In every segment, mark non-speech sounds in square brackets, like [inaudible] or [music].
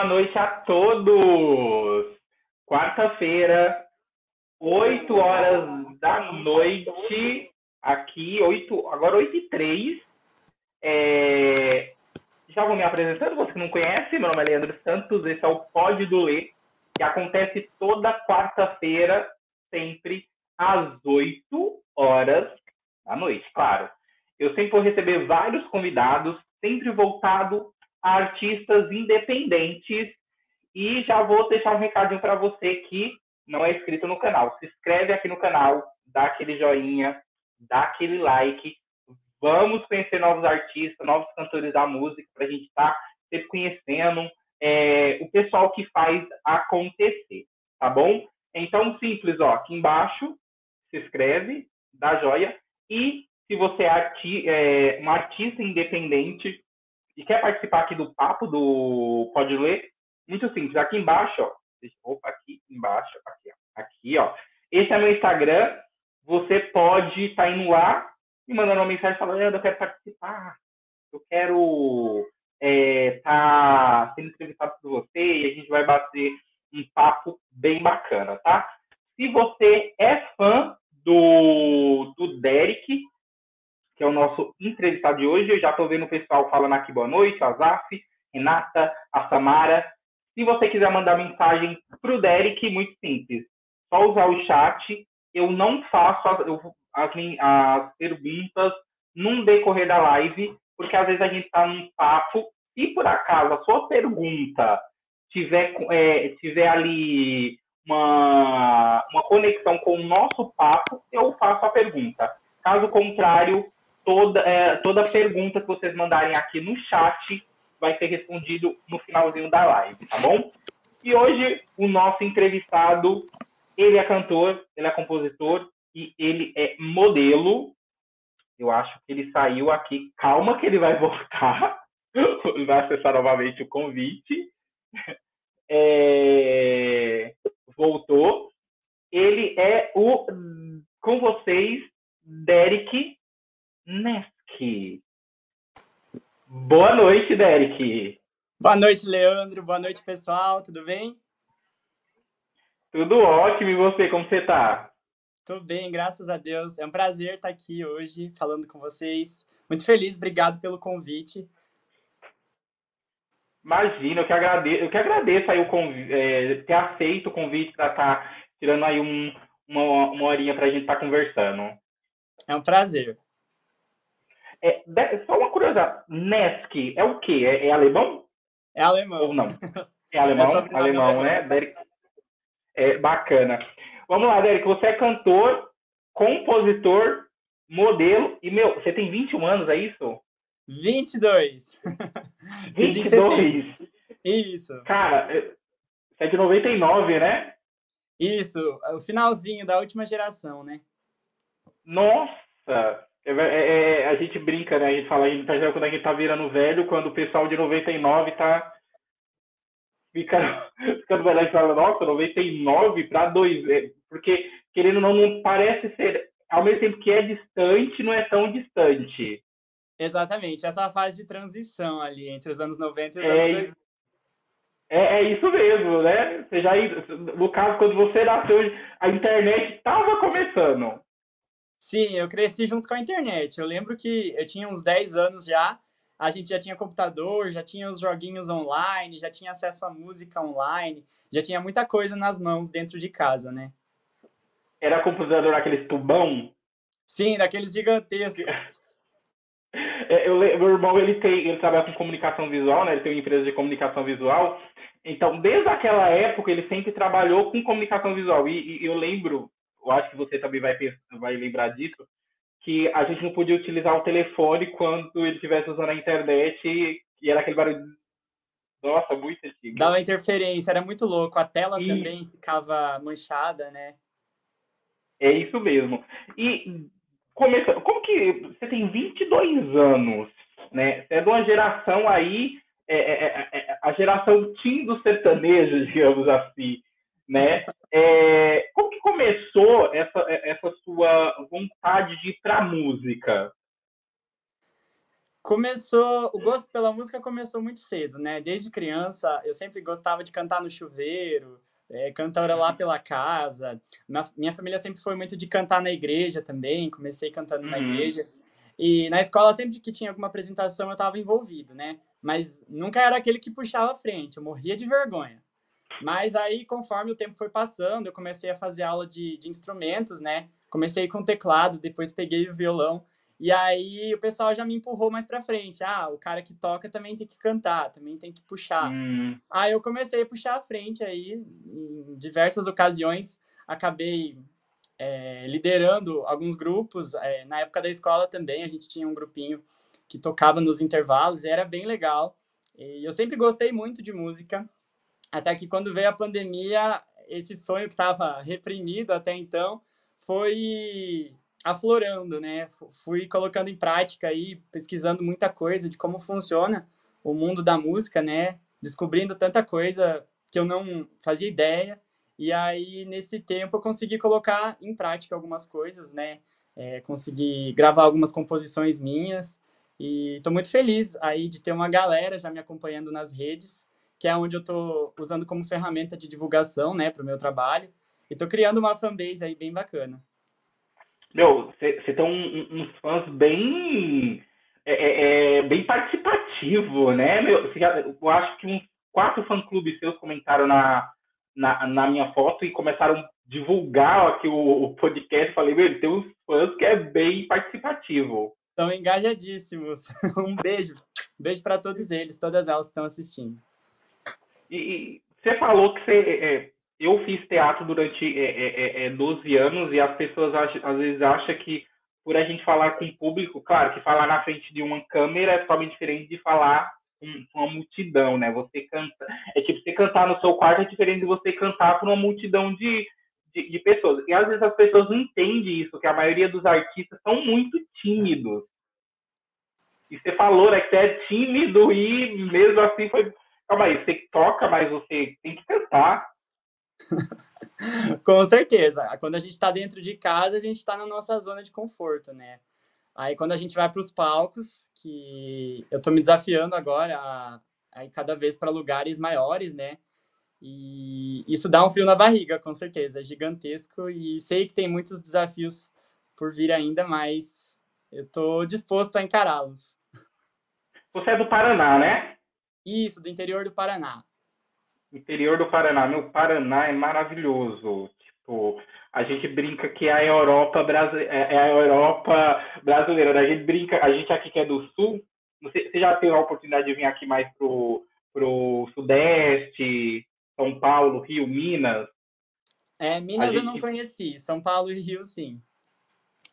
Boa noite a todos! Quarta-feira, 8 horas da noite, aqui, 8, agora 8 e 3. É... Já vou me apresentando, você que não conhece, meu nome é Leandro Santos, esse é o Pode do Lê, que acontece toda quarta-feira, sempre às 8 horas da noite, claro. Eu sempre vou receber vários convidados sempre voltado artistas independentes. E já vou deixar um recadinho para você que não é inscrito no canal. Se inscreve aqui no canal, dá aquele joinha, dá aquele like. Vamos conhecer novos artistas, novos cantores da música, para a gente estar tá sempre conhecendo é, o pessoal que faz acontecer, tá bom? Então, simples, ó, aqui embaixo, se inscreve, dá joia. E se você é, arti é um artista independente e quer participar aqui do papo do Pode Ler, muito simples. Aqui embaixo, ó. Opa, aqui embaixo, aqui, ó. Aqui, ó. Esse é meu Instagram. Você pode estar tá indo lá e mandando uma mensagem falando, eu quero participar. Eu quero estar é, tá sendo entrevistado por você e a gente vai bater um papo bem bacana, tá? Se você é fã do, do Derek, que é o nosso entrevistado de hoje. Eu já estou vendo o pessoal falando aqui boa noite, a Zaf, Renata, a Samara. Se você quiser mandar mensagem para o Derek, muito simples. Só usar o chat. Eu não faço as, as, as perguntas num decorrer da live, porque às vezes a gente está num papo. Se por acaso a sua pergunta tiver, é, tiver ali uma, uma conexão com o nosso papo, eu faço a pergunta. Caso contrário, toda, é, toda pergunta que vocês mandarem aqui no chat vai ser respondido no finalzinho da live, tá bom? E hoje o nosso entrevistado, ele é cantor, ele é compositor e ele é modelo. Eu acho que ele saiu aqui. Calma que ele vai voltar. [laughs] ele vai acessar novamente o convite. [laughs] É... Voltou. Ele é o com vocês, Derek Nesk. Boa noite, Derek. Boa noite, Leandro. Boa noite, pessoal. Tudo bem? Tudo ótimo. E você, como você tá? Tô bem, graças a Deus. É um prazer estar aqui hoje falando com vocês. Muito feliz, obrigado pelo convite. Imagina, eu que agradeço, eu que agradeço aí o convite, é, ter aceito o convite para estar tá tirando aí um, uma, uma horinha para a gente estar tá conversando. É um prazer. É, só uma curiosidade, Nesk é o quê? É, é, alemão? É alemão. Ou não? É alemão? [laughs] É alemão, né? Derek? É bacana. Vamos lá, Derek, você é cantor, compositor, modelo e, meu, você tem 21 anos, é isso? 22. 22? [laughs] Isso. Cara, é, você é de 99, né? Isso, o finalzinho da última geração, né? Nossa! É, é, é, a gente brinca, né? A gente fala, a gente tá, quando a gente tá virando velho, quando o pessoal de 99 tá fica, [laughs] ficando velho, a gente fala, nossa, 99 para 2, é, porque querendo ou não, não parece ser, ao mesmo tempo que é distante, não é tão distante. Exatamente, essa fase de transição ali entre os anos 90 e os é, anos 2000. É, é isso mesmo, né? Você já, no caso, quando você nasceu, a internet estava começando. Sim, eu cresci junto com a internet. Eu lembro que eu tinha uns 10 anos já, a gente já tinha computador, já tinha os joguinhos online, já tinha acesso à música online, já tinha muita coisa nas mãos dentro de casa, né? Era computador aqueles tubão? Sim, daqueles gigantescos. [laughs] É, eu, meu irmão ele tem, ele trabalha com comunicação visual, né? Ele tem uma empresa de comunicação visual. Então, desde aquela época, ele sempre trabalhou com comunicação visual. E, e eu lembro eu acho que você também vai, vai lembrar disso, que a gente não podia utilizar o telefone quando ele estivesse usando a internet e, e era aquele barulho. Nossa, muito antigo. Dava interferência, era muito louco. A tela e... também ficava manchada, né? É isso mesmo. E começa, como que você tem 22 anos, né? Você é de uma geração aí, é, é, é, é a geração teen do sertanejo, [laughs] digamos assim né? É, como que começou essa, essa sua vontade de ir para música? Começou, o gosto pela música começou muito cedo, né? Desde criança, eu sempre gostava de cantar no chuveiro, é, lá pela casa. Na, minha família sempre foi muito de cantar na igreja também, comecei cantando uhum. na igreja. E na escola, sempre que tinha alguma apresentação, eu estava envolvido, né? Mas nunca era aquele que puxava a frente, eu morria de vergonha. Mas aí, conforme o tempo foi passando, eu comecei a fazer aula de, de instrumentos, né? Comecei com teclado, depois peguei o violão. E aí o pessoal já me empurrou mais para frente. Ah, o cara que toca também tem que cantar, também tem que puxar. Hum. Aí eu comecei a puxar a frente aí, em diversas ocasiões, acabei é, liderando alguns grupos. É, na época da escola também, a gente tinha um grupinho que tocava nos intervalos e era bem legal. E eu sempre gostei muito de música, até que quando veio a pandemia, esse sonho que estava reprimido até então foi aflorando, né? Fui colocando em prática aí, pesquisando muita coisa de como funciona o mundo da música, né? Descobrindo tanta coisa que eu não fazia ideia. E aí, nesse tempo, eu consegui colocar em prática algumas coisas, né? É, consegui gravar algumas composições minhas. E estou muito feliz aí de ter uma galera já me acompanhando nas redes, que é onde eu estou usando como ferramenta de divulgação, né, para o meu trabalho. E estou criando uma fanbase aí bem bacana. Meu, você tem um, uns fãs bem. É, é, é, bem participativo, né? Meu, eu acho que uns quatro fã-clubes seus comentaram na, na, na, minha foto e começaram a divulgar aqui o, o podcast. Falei, meu, tem uns fãs que é bem participativo. Estão engajadíssimos. [laughs] um beijo. beijo para todos eles, todas elas que estão assistindo. E você falou que você é, eu fiz teatro durante é, é, é, 12 é, anos e as pessoas acham, às vezes acham que por a gente falar com o público, claro que falar na frente de uma câmera é totalmente diferente de falar com uma multidão, né? Você canta, é tipo você cantar no seu quarto é diferente de você cantar para uma multidão de, de, de, pessoas. E às vezes as pessoas não entendem isso, que a maioria dos artistas são muito tímidos. E você falou, né, que você é tímido e mesmo assim foi. Calma aí, você toca, mas você tem que cantar. [laughs] Com certeza. Quando a gente está dentro de casa, a gente está na nossa zona de conforto, né? Aí quando a gente vai para os palcos, que eu estou me desafiando agora a, a ir cada vez para lugares maiores, né? E isso dá um frio na barriga, com certeza, é gigantesco e sei que tem muitos desafios por vir ainda, mas eu estou disposto a encará-los. Você é do Paraná, né? Isso, do interior do Paraná interior do Paraná. Meu, Paraná é maravilhoso. Tipo, a gente brinca que é a Europa, Brasi é, é a Europa brasileira. A gente brinca, a gente aqui que é do Sul, você já teve a oportunidade de vir aqui mais pro, pro Sudeste, São Paulo, Rio, Minas? É, Minas a eu gente... não conheci, São Paulo e Rio, sim.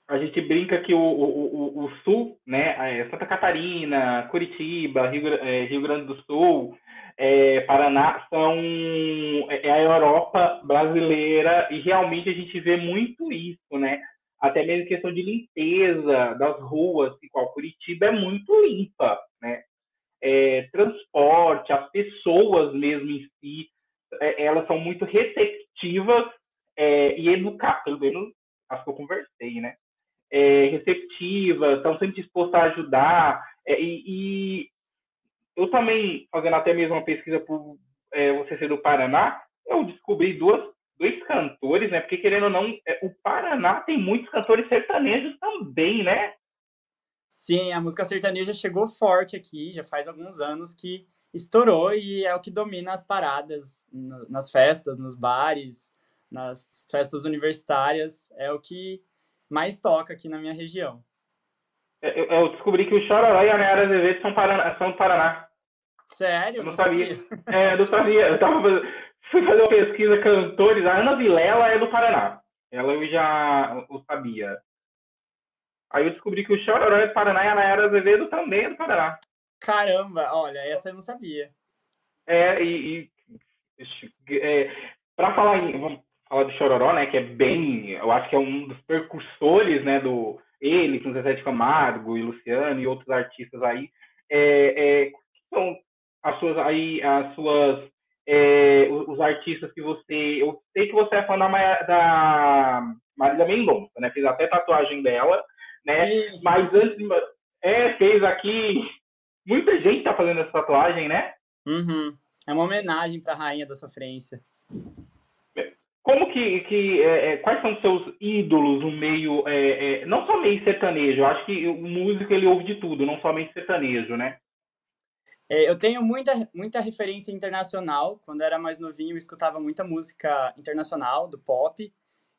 A gente brinca que o, o, o, o Sul, né, é Santa Catarina, Curitiba, Rio, é, Rio Grande do Sul, é, Paraná são é, é a Europa brasileira e realmente a gente vê muito isso, né? Até mesmo questão de limpeza das ruas, igual Curitiba é muito limpa, né? É, transporte, as pessoas mesmo em si, elas são muito receptivas e educadas, pelo menos as que eu conversei, né? É, receptivas, estão sempre dispostas a ajudar é, e, e eu também, fazendo até mesmo uma pesquisa por é, você ser do Paraná, eu descobri duas, dois cantores, né? Porque, querendo ou não, é, o Paraná tem muitos cantores sertanejos também, né? Sim, a música sertaneja chegou forte aqui, já faz alguns anos que estourou e é o que domina as paradas nas festas, nos bares, nas festas universitárias, é o que mais toca aqui na minha região. Eu, eu descobri que o Chororó e a Nayara Azevedo são, Paraná, são do Paraná. Sério? Eu não, sabia. sabia. É, eu não sabia. Eu tava fazendo, fui fazer uma pesquisa cantores. A Ana Vilela é do Paraná. Ela eu já o sabia. Aí eu descobri que o Chororó é do Paraná e a Nayara Azevedo também é do Paraná. Caramba, olha, essa eu não sabia. É, e, e é, para falar em, falar do Chororó, né, que é bem, eu acho que é um dos percursores, né, do ele, com Zezé de Camargo e Luciano e outros artistas aí, é, é, são as suas aí as suas é, os artistas que você eu sei que você é fã da, da Marília Mendonça, né? Fiz até tatuagem dela, né? Sim. Mas antes É, fez aqui. Muita gente tá fazendo essa tatuagem, né? Uhum. É uma homenagem para a rainha da sofrência. Como que, que é, é, quais são os seus ídolos no meio, é, é, não só meio sertanejo, eu acho que o músico ele ouve de tudo, não somente sertanejo, né? É, eu tenho muita, muita referência internacional. Quando eu era mais novinho, eu escutava muita música internacional, do pop.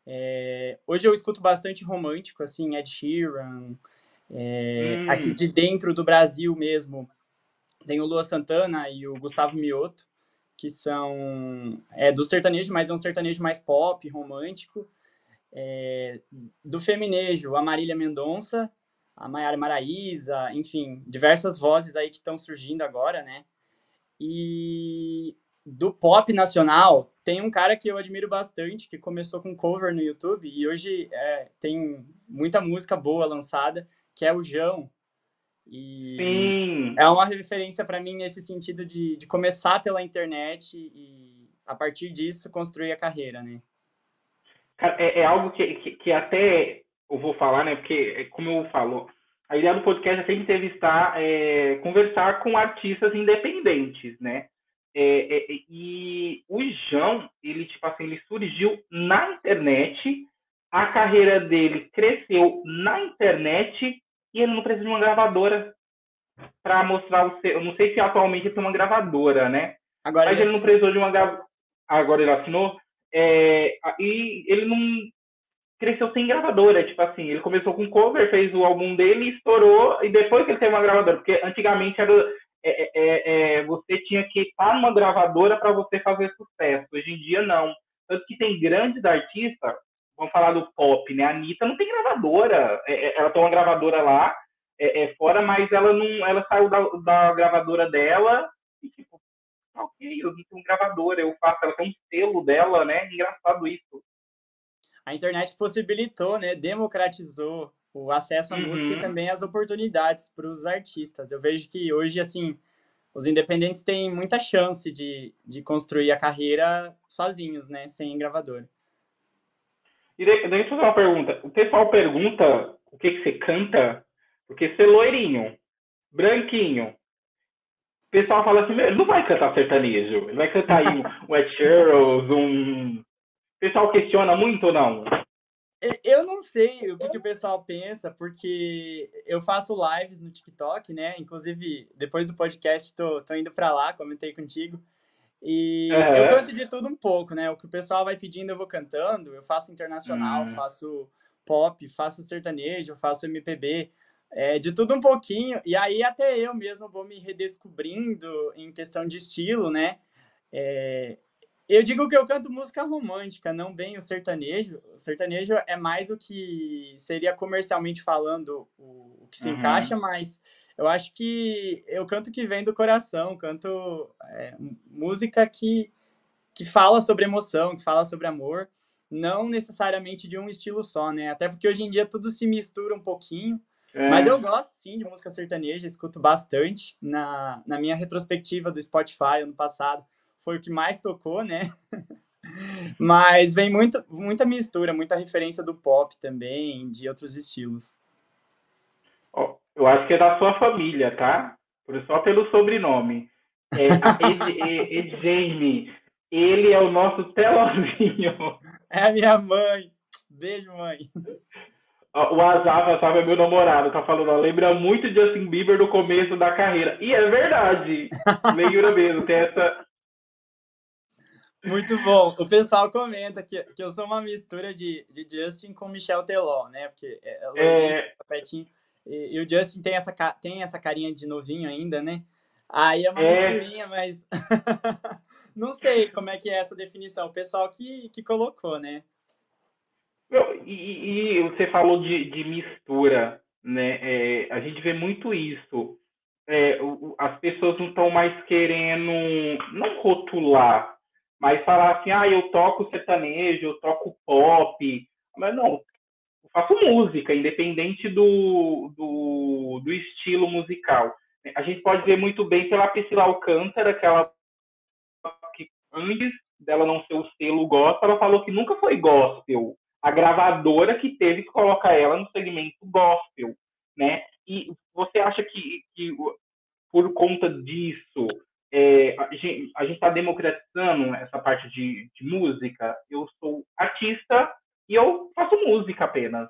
É, hoje eu escuto bastante romântico, assim, Ed Sheeran. Hum. Aqui de dentro do Brasil mesmo, tem o Lua Santana e o Gustavo Mioto que são é, do sertanejo, mas é um sertanejo mais pop, romântico. É, do feminejo, a Marília Mendonça, a Maiara Maraíza, enfim, diversas vozes aí que estão surgindo agora, né? E do pop nacional, tem um cara que eu admiro bastante, que começou com cover no YouTube e hoje é, tem muita música boa lançada, que é o João, e Sim. é uma referência para mim nesse sentido de, de começar pela internet e, a partir disso, construir a carreira, né? É, é algo que, que, que, até eu vou falar, né? Porque, é, como eu falo, a ideia do podcast é sempre entrevistar, é, conversar com artistas independentes, né? É, é, e o João, ele, tipo assim, ele surgiu na internet, a carreira dele cresceu na internet e ele não precisa de uma gravadora para mostrar o seu. Eu não sei se atualmente ele tem uma gravadora, né? Agora Mas ele, não precisou de uma gravadora. Agora ele assinou. É... E ele não cresceu sem gravadora. Tipo assim, ele começou com cover, fez o álbum dele, estourou, e depois que ele teve uma gravadora. Porque antigamente era. É, é, é, é você tinha que estar numa gravadora para você fazer sucesso. Hoje em dia, não. Tanto que tem grandes artistas vamos falar do pop, né? A Anitta não tem gravadora. É, é, ela tem uma gravadora lá, é, é, fora, mas ela não. Ela saiu da, da gravadora dela e tipo, tá ok, eu não tenho gravadora, eu faço, ela tem um selo dela, né? Engraçado isso. A internet possibilitou, né? Democratizou o acesso à uhum. música e também as oportunidades para os artistas. Eu vejo que hoje, assim, os independentes têm muita chance de, de construir a carreira sozinhos, né? Sem gravadora. E deixa eu fazer uma pergunta. O pessoal pergunta o que, que você canta, porque você é loirinho, branquinho. O pessoal fala assim, ele não vai cantar sertanejo, ele vai cantar aí um, [laughs] um Ed Sheeran, um... O pessoal questiona muito ou não? Eu não sei o que, que, o pessoal pensa, porque eu faço lives no TikTok, né? Inclusive, depois do podcast, tô, tô indo para lá, comentei contigo. E uhum. eu canto de tudo um pouco, né? O que o pessoal vai pedindo eu vou cantando. Eu faço internacional, uhum. faço pop, faço sertanejo, faço MPB, é, de tudo um pouquinho. E aí até eu mesmo vou me redescobrindo em questão de estilo, né? É, eu digo que eu canto música romântica, não bem o sertanejo. O sertanejo é mais o que seria comercialmente falando o, que se uhum. encaixa, mas eu acho que eu canto que vem do coração, canto é, música que, que fala sobre emoção, que fala sobre amor, não necessariamente de um estilo só, né? Até porque hoje em dia tudo se mistura um pouquinho. É. Mas eu gosto sim de música sertaneja, escuto bastante. Na, na minha retrospectiva do Spotify ano passado, foi o que mais tocou, né? [laughs] Mas vem muito, muita mistura, muita referência do pop também, de outros estilos. Eu acho que é da sua família, tá? Só pelo sobrenome. É, Jamie, ele é o nosso telozinho. É a minha mãe. Beijo, mãe. O Azava, Azava é meu namorado, tá falando, ó, lembra muito Justin Bieber do começo da carreira. E é verdade. [laughs] Lembra mesmo, tem essa. Muito bom. O pessoal comenta que, que eu sou uma mistura de, de Justin com Michel Teló, né? Porque é, é... E, e, o Justin tem essa, tem essa carinha de novinho ainda, né? Aí é uma é... misturinha, mas [laughs] não sei como é que é essa definição. O pessoal que, que colocou, né? E, e você falou de, de mistura, né? É, a gente vê muito isso. É, o, as pessoas não estão mais querendo, não rotular, mas falar assim, ah, eu toco sertanejo, eu toco pop. Mas não, faço música, independente do, do, do, estilo musical. A gente pode ver muito bem pela Priscila Alcântara, que ela que antes dela não ser o selo gospel, ela falou que nunca foi gospel. A gravadora que teve que colocar ela no segmento gospel. né? E você acha que, que por conta disso é, a gente está democratizando essa parte de, de música? Eu sou artista e eu faço música apenas.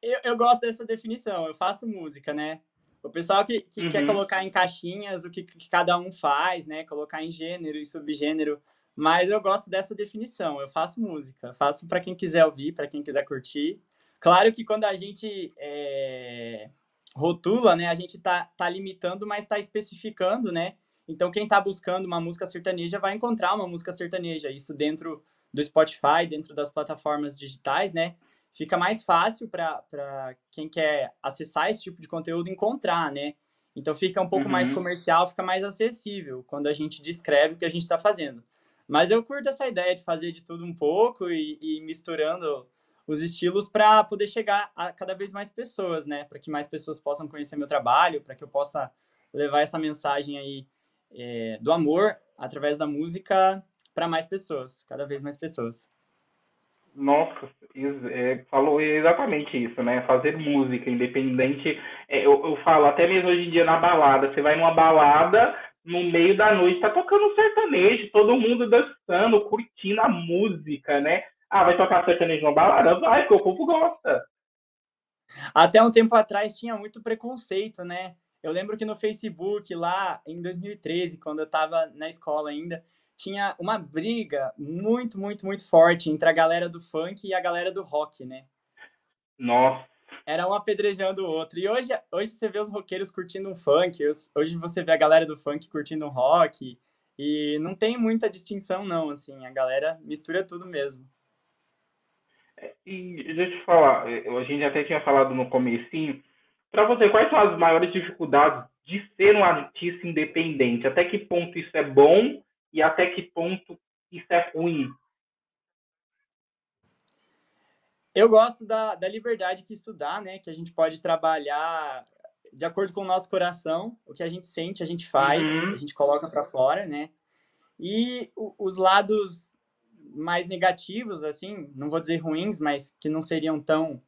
Eu, eu gosto dessa definição, eu faço música, né? O pessoal que, que uhum. quer colocar em caixinhas o que, que, cada um faz, né? Colocar em gênero e subgênero. Mas eu gosto dessa definição. Eu faço música. Faço para quem quiser ouvir, para quem quiser curtir. Claro que quando a gente é, rotula, né? A gente tá, tá limitando, mas tá especificando, né? Então, quem tá buscando uma música sertaneja vai encontrar uma música sertaneja. Isso dentro do Spotify, dentro das plataformas digitais, né? fica mais fácil para quem quer acessar esse tipo de conteúdo encontrar, né? Então fica um pouco uhum. mais comercial, fica mais acessível quando a gente descreve o que a gente está fazendo. Mas eu curto essa ideia de fazer de tudo um pouco e, e misturando os estilos para poder chegar a cada vez mais pessoas, né? Para que mais pessoas possam conhecer meu trabalho, para que eu possa levar essa mensagem aí é, do amor através da música para mais pessoas, cada vez mais pessoas. Nossa, é, falou exatamente isso, né? Fazer música independente. É, eu, eu falo até mesmo hoje em dia na balada. Você vai numa balada, no meio da noite, tá tocando sertanejo, todo mundo dançando, curtindo a música, né? Ah, vai tocar sertanejo na balada? Vai, porque o povo gosta. Até um tempo atrás tinha muito preconceito, né? Eu lembro que no Facebook, lá em 2013, quando eu tava na escola ainda, tinha uma briga muito, muito, muito forte entre a galera do funk e a galera do rock, né? Nossa. Era um apedrejando o outro. E hoje, hoje você vê os roqueiros curtindo um funk, hoje você vê a galera do funk curtindo um rock, e não tem muita distinção, não, assim, a galera mistura tudo mesmo. É, e deixa eu te falar, a gente até tinha falado no comecinho, para você, quais são as maiores dificuldades de ser um artista independente? Até que ponto isso é bom e até que ponto isso é ruim? Eu gosto da, da liberdade que isso dá, né? Que a gente pode trabalhar de acordo com o nosso coração, o que a gente sente, a gente faz, uhum. a gente coloca para fora, né? E o, os lados mais negativos, assim, não vou dizer ruins, mas que não seriam tão,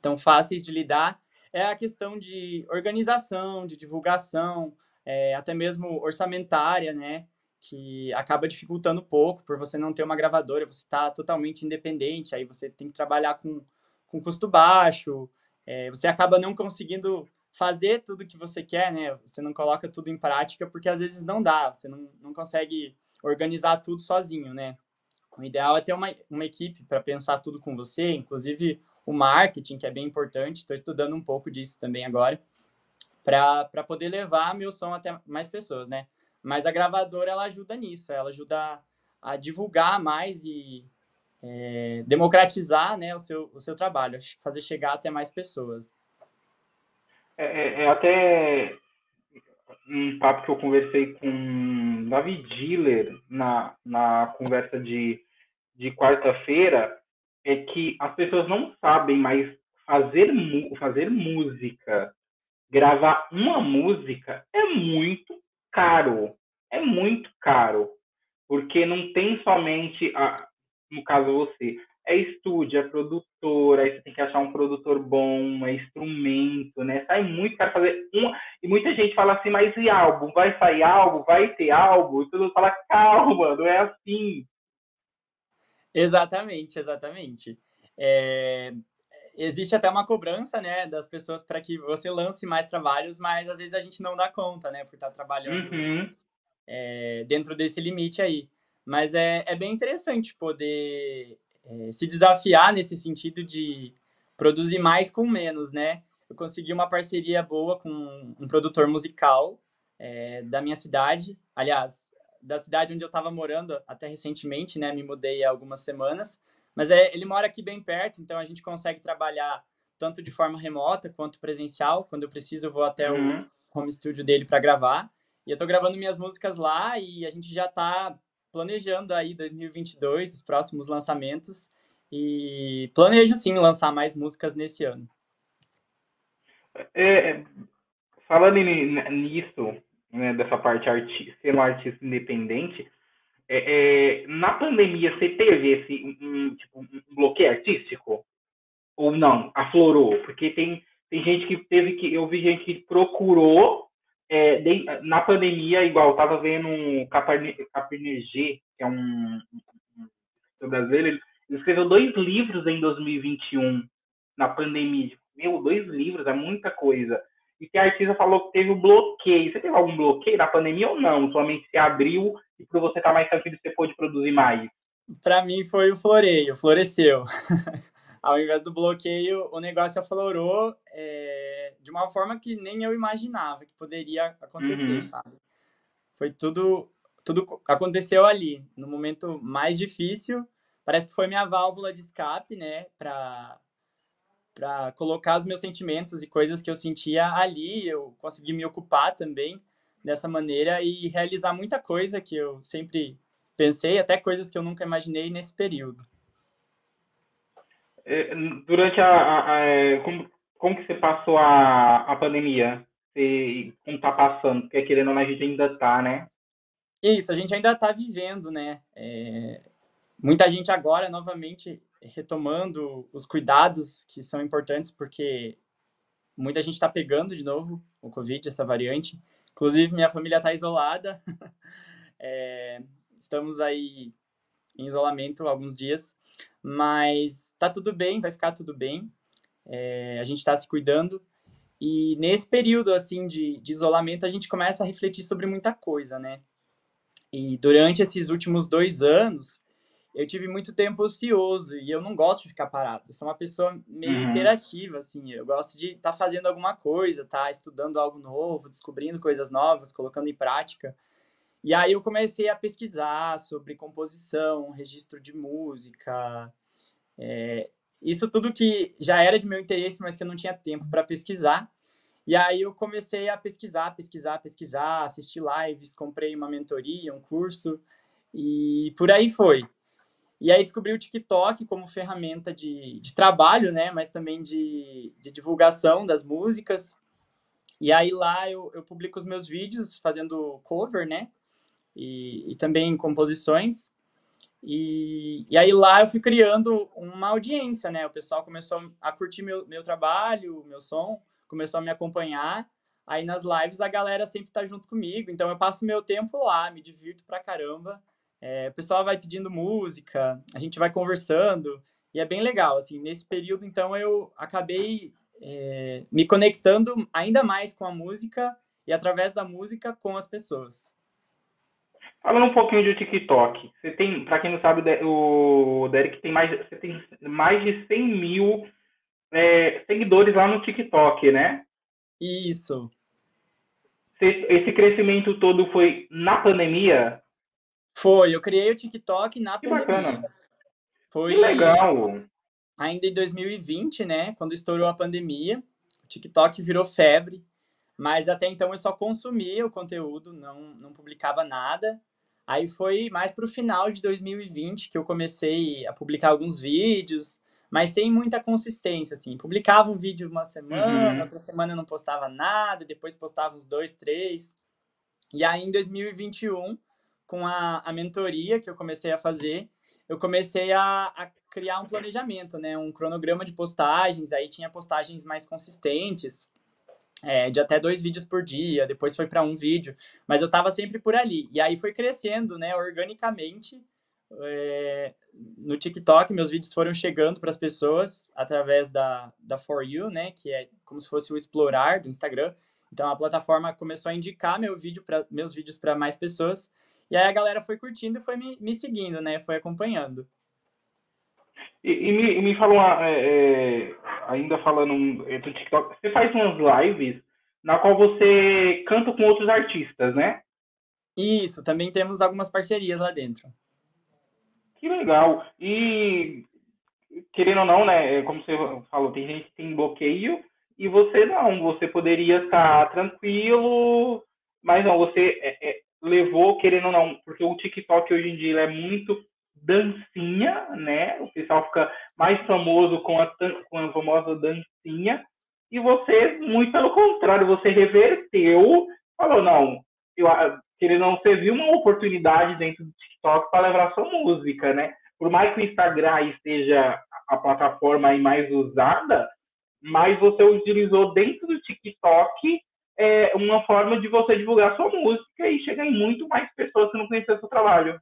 tão fáceis de lidar, é a questão de organização, de divulgação, é, até mesmo orçamentária, né? Que acaba dificultando um pouco por você não ter uma gravadora, você está totalmente independente, aí você tem que trabalhar com, com custo baixo, é, você acaba não conseguindo fazer tudo que você quer, né? Você não coloca tudo em prática porque às vezes não dá, você não, não consegue organizar tudo sozinho, né? O ideal é ter uma, uma equipe para pensar tudo com você, inclusive o marketing, que é bem importante, estou estudando um pouco disso também agora, para poder levar meu som até mais pessoas, né? Mas a gravadora ela ajuda nisso, ela ajuda a, divulgar mais e é, democratizar né, o, seu, o seu trabalho, fazer chegar até mais pessoas. É, é, é até um papo que eu conversei com David Diller na, na conversa de, de quarta-feira, é que as pessoas não sabem, mas fazer, fazer música, gravar uma música é muito caro. É muito caro. Porque não tem somente, a, no caso você, é estúdio, é produtor, aí você tem que achar um produtor bom, é instrumento, né? Sai muito caro fazer uma. E muita gente fala assim, mas e álbum? Vai sair álbum? Vai ter álbum? E todo mundo fala, calma, não é assim. Exatamente, exatamente. É, existe até uma cobrança, né, das pessoas para que você lance mais trabalhos, mas às vezes a gente não dá conta, né, por estar trabalhando uhum. É, dentro desse limite aí. Mas é, é bem interessante poder é, se desafiar nesse sentido de produzir mais com menos, né? Eu consegui uma parceria boa com um produtor musical é, da minha cidade, aliás, da cidade onde eu estava morando até recentemente, né? Me mudei há algumas semanas. Mas é, ele mora aqui bem perto, então a gente consegue trabalhar tanto de forma remota quanto presencial. Quando eu preciso, eu vou até uhum. o home studio dele para gravar. E eu estou gravando minhas músicas lá e a gente já está planejando aí 2022, os próximos lançamentos. E planejo sim lançar mais músicas nesse ano. É, é falando nisso, né, dessa parte artista, ser um artista independente, é, é, na pandemia, você teve esse um, tipo, um bloqueio artístico? Ou não, aflorou? Porque tem, tem gente que teve que. Eu vi gente que procurou é, de, na pandemia, igual, eu tava vendo um Capernerg, que é um, um brasileiro, ele, escreveu dois livros em 2021, na pandemia. Meu, dois livros, é muita coisa. E que a artista falou que teve um bloqueio. Você teve algum bloqueio na pandemia ou não? Somente se abriu e por você estar tá mais tranquilo, você pôde produzir mais? Para mim foi o floreio, floresceu. [laughs] Ao invés do bloqueio, o negócio aflorou é, de uma forma que nem eu imaginava que poderia acontecer, uhum. sabe? Foi tudo, tudo aconteceu ali, no momento mais difícil. Parece que foi minha válvula de escape, né, para para colocar os meus sentimentos e coisas que eu sentia ali, eu consegui me ocupar também dessa maneira e realizar muita coisa que eu sempre pensei, até coisas que eu nunca imaginei nesse período. É, durante a, a, a é, como, como que você passou a, a pandemia? Você, como tá passando? Porque querendo ou não, a gente ainda tá, né? Isso, a gente ainda tá vivendo, né? É, muita gente agora, novamente, retomando os cuidados que são importantes, porque muita gente está pegando de novo o Covid, essa variante. Inclusive, minha família está isolada. [laughs] é, estamos aí em isolamento alguns dias, mas tá tudo bem, vai ficar tudo bem. É, a gente está se cuidando. E nesse período, assim, de, de isolamento, a gente começa a refletir sobre muita coisa, né? E durante esses últimos dois anos, eu tive muito tempo ocioso e eu não gosto de ficar parado. Eu sou uma pessoa meio uhum. interativa, assim. Eu gosto de estar tá fazendo alguma coisa, tá estudando algo novo, descobrindo coisas novas, colocando em prática. E aí eu comecei a pesquisar sobre composição, registro de música, é, isso tudo que já era de meu interesse, mas que eu não tinha tempo para pesquisar. E aí eu comecei a pesquisar, pesquisar, pesquisar, assistir lives, comprei uma mentoria, um curso e por aí foi. E aí descobri o TikTok como ferramenta de, de trabalho, né? Mas também de, de divulgação das músicas. E aí lá eu, eu publico os meus vídeos fazendo cover, né? E, e também composições. E, e aí lá eu fui criando uma audiência, né? O pessoal começou a curtir meu, meu trabalho, meu som, começou a me acompanhar. Aí nas lives a galera sempre tá junto comigo, então eu passo meu tempo lá, me divirto pra caramba. É, o pessoal vai pedindo música, a gente vai conversando, e é bem legal, assim, nesse período, então, eu acabei é, me conectando ainda mais com a música e, através da música, com as pessoas. Falando um pouquinho de TikTok, você tem, para quem não sabe, o Derek tem mais, você tem mais de 100 mil é, seguidores lá no TikTok, né? Isso. Esse crescimento todo foi na pandemia? Foi, eu criei o TikTok na que pandemia. Bacana. Foi que legal. Ainda em 2020, né, quando estourou a pandemia, o TikTok virou febre, mas até então eu só consumia o conteúdo, não, não publicava nada. Aí foi mais para o final de 2020 que eu comecei a publicar alguns vídeos, mas sem muita consistência, assim. Publicava um vídeo uma semana, uhum. outra semana não postava nada, depois postava uns dois, três. E aí em 2021, com a, a mentoria que eu comecei a fazer, eu comecei a, a criar um planejamento, né? Um cronograma de postagens, aí tinha postagens mais consistentes é, de até dois vídeos por dia, depois foi para um vídeo, mas eu estava sempre por ali. E aí foi crescendo, né, organicamente. É, no TikTok, meus vídeos foram chegando para as pessoas através da, da For You, né, que é como se fosse o explorar do Instagram. Então a plataforma começou a indicar meu vídeo pra, meus vídeos para mais pessoas. E aí a galera foi curtindo e foi me, me seguindo, né, foi acompanhando. E, e me, me falou, é, é, ainda falando do TikTok, você faz umas lives na qual você canta com outros artistas, né? Isso, também temos algumas parcerias lá dentro. Que legal. E, querendo ou não, né, é como você falou, tem gente que tem bloqueio e você não, você poderia estar tranquilo, mas não, você é, é, levou, querendo ou não, porque o TikTok hoje em dia é muito dancinha, né? O pessoal fica mais famoso com a, com a famosa dancinha. E você, muito pelo contrário, você reverteu, falou, não, eu, querendo não, você viu uma oportunidade dentro do TikTok para levar sua música, né? Por mais que o Instagram esteja a plataforma aí mais usada, mas você utilizou dentro do TikTok é, uma forma de você divulgar sua música e chegar em muito mais pessoas que não conhecem seu trabalho.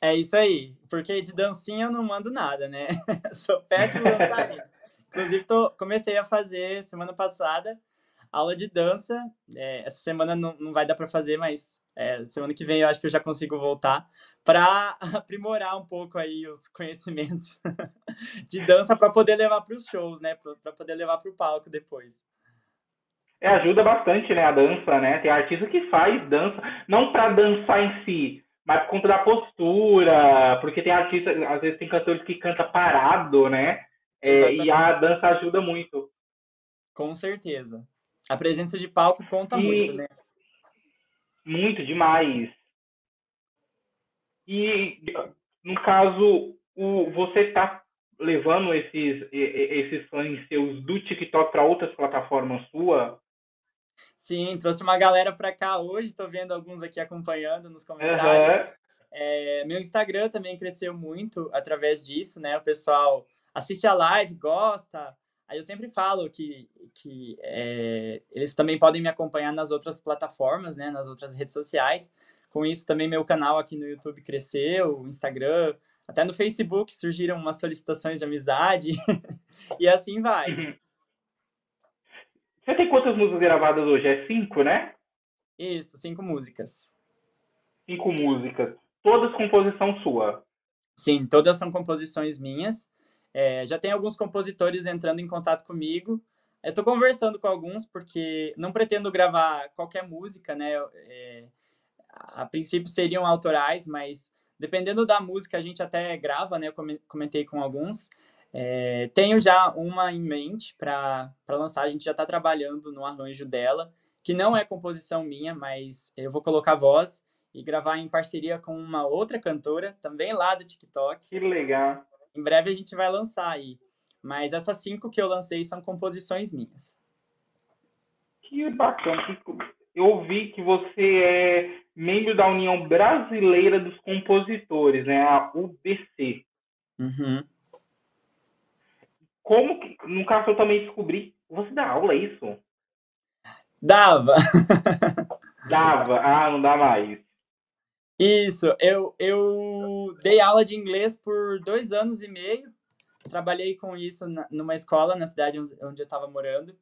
É isso aí, porque de dancinha eu não mando nada, né? [laughs] Sou péssimo dançarino. Inclusive, tô, comecei a fazer semana passada aula de dança. É, essa semana não, não vai dar para fazer, mas é, semana que vem eu acho que eu já consigo voltar para [laughs] aprimorar um pouco aí os conhecimentos [laughs] de dança para poder levar para os shows, né? Para poder levar para o palco depois. É, ajuda bastante, né, a dança, né? Tem artista que faz dança, não para dançar em si, mas por conta da postura, porque tem artistas, às vezes tem cantores que canta parado, né? É, e a dança ajuda muito. Com certeza. A presença de palco conta e... muito, né? Muito, demais. E, no caso, o, você está levando esses, esses fãs seus do TikTok para outras plataformas sua? Sim, trouxe uma galera para cá hoje, estou vendo alguns aqui acompanhando nos comentários. Uhum. É, meu Instagram também cresceu muito através disso, né? O pessoal assiste a live, gosta. Aí eu sempre falo que, que é, eles também podem me acompanhar nas outras plataformas, né? Nas outras redes sociais. Com isso, também meu canal aqui no YouTube cresceu, Instagram, até no Facebook surgiram umas solicitações de amizade. [laughs] e assim vai. Você tem quantas músicas gravadas hoje? É cinco, né? Isso, cinco músicas. Cinco músicas. Todas composição sua? Sim, todas são composições minhas. É, já tem alguns compositores entrando em contato comigo. Eu estou conversando com alguns porque não pretendo gravar qualquer música, né? É, a princípio seriam autorais, mas dependendo da música a gente até grava, né? Eu comentei com alguns. É, tenho já uma em mente para lançar, a gente já está trabalhando no arranjo dela, que não é composição minha, mas eu vou colocar voz e gravar em parceria com uma outra cantora, também lá do TikTok. Que legal. Em breve a gente vai lançar aí. Mas essas cinco que eu lancei são composições minhas. Que bacana. Eu ouvi que você é membro da União Brasileira dos Compositores, né? A UBC. Uhum. Como que, no caso, eu também descobri. Você dá aula, é isso? Dava. Dava. Ah, não dá mais. Isso. Eu, eu dei aula de inglês por dois anos e meio. Trabalhei com isso na, numa escola na cidade onde eu estava morando.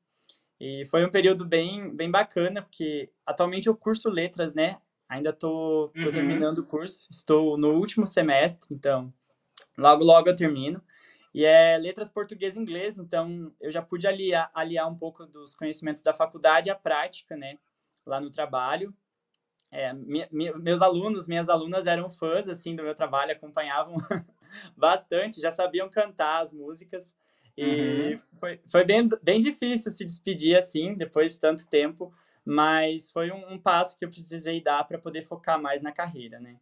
E foi um período bem, bem bacana, porque atualmente eu curso letras, né? Ainda tô uhum. terminando o curso. Estou no último semestre, então logo, logo eu termino e é letras português e inglês, então eu já pude aliar, aliar um pouco dos conhecimentos da faculdade à prática, né, lá no trabalho. É, mi, mi, meus alunos, minhas alunas eram fãs, assim, do meu trabalho, acompanhavam [laughs] bastante, já sabiam cantar as músicas, e uhum. foi, foi bem, bem difícil se despedir, assim, depois de tanto tempo, mas foi um, um passo que eu precisei dar para poder focar mais na carreira, né.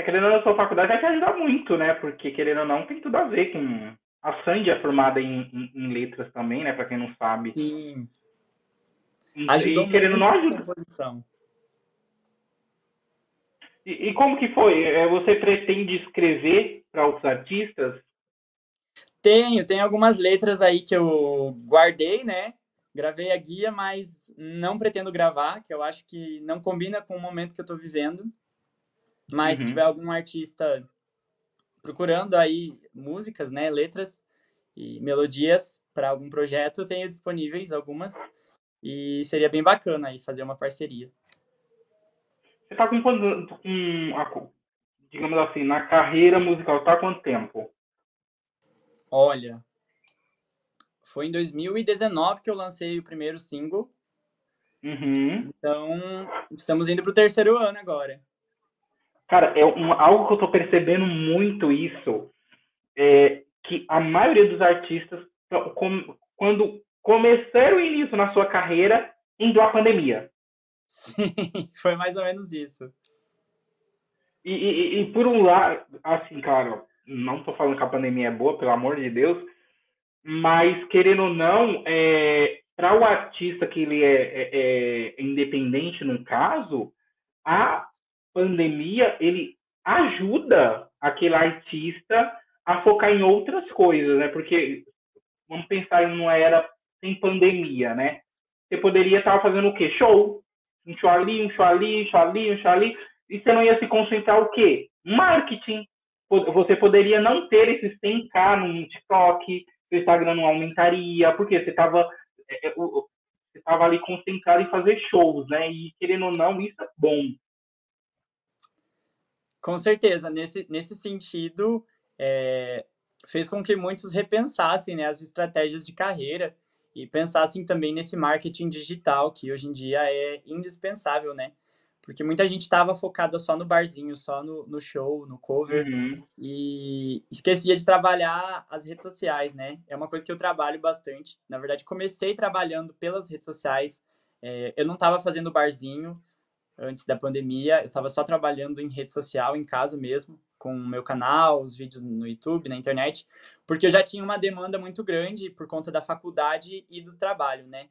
É, querendo ou não, a sua faculdade vai te ajudar muito, né? Porque, querendo ou não, tem tudo a ver com. A Sandy é formada em, em, em letras também, né? Para quem não sabe. Sim. E, Ajudou e, querendo não ajuda. Posição. E, e como que foi? É, você pretende escrever para outros artistas? Tenho, tem algumas letras aí que eu guardei, né? Gravei a guia, mas não pretendo gravar, que eu acho que não combina com o momento que eu estou vivendo. Mas uhum. se tiver algum artista procurando aí músicas, né, letras e melodias para algum projeto, tenho disponíveis algumas e seria bem bacana aí fazer uma parceria. Você está com quanto, com, digamos assim, na carreira musical, tá quanto tempo? Olha, foi em 2019 que eu lancei o primeiro single. Uhum. Então, estamos indo para o terceiro ano agora. Cara, é um, algo que eu tô percebendo muito isso, é que a maioria dos artistas, com, quando começaram o início na sua carreira, indo à pandemia. Sim, [laughs] foi mais ou menos isso. E, e, e por um lado, assim, claro, não tô falando que a pandemia é boa, pelo amor de Deus, mas querendo ou não, é, para o artista que ele é, é, é independente no caso, a pandemia ele ajuda aquele artista a focar em outras coisas, né? Porque vamos pensar em uma era sem pandemia, né? Você poderia estar fazendo o quê? Show. Um show ali, um show ali, um show ali, um show ali. E você não ia se concentrar o quê? Marketing. Você poderia não ter esses 100k no TikTok, seu Instagram não aumentaria, porque você estava é, é, você estava ali concentrado em fazer shows, né? E querendo ou não, isso é bom. Com certeza, nesse, nesse sentido, é, fez com que muitos repensassem né, as estratégias de carreira e pensassem também nesse marketing digital, que hoje em dia é indispensável, né? Porque muita gente estava focada só no barzinho, só no, no show, no cover, uhum. e esquecia de trabalhar as redes sociais, né? É uma coisa que eu trabalho bastante. Na verdade, comecei trabalhando pelas redes sociais. É, eu não estava fazendo barzinho antes da pandemia, eu estava só trabalhando em rede social, em casa mesmo, com o meu canal, os vídeos no YouTube, na internet, porque eu já tinha uma demanda muito grande por conta da faculdade e do trabalho, né?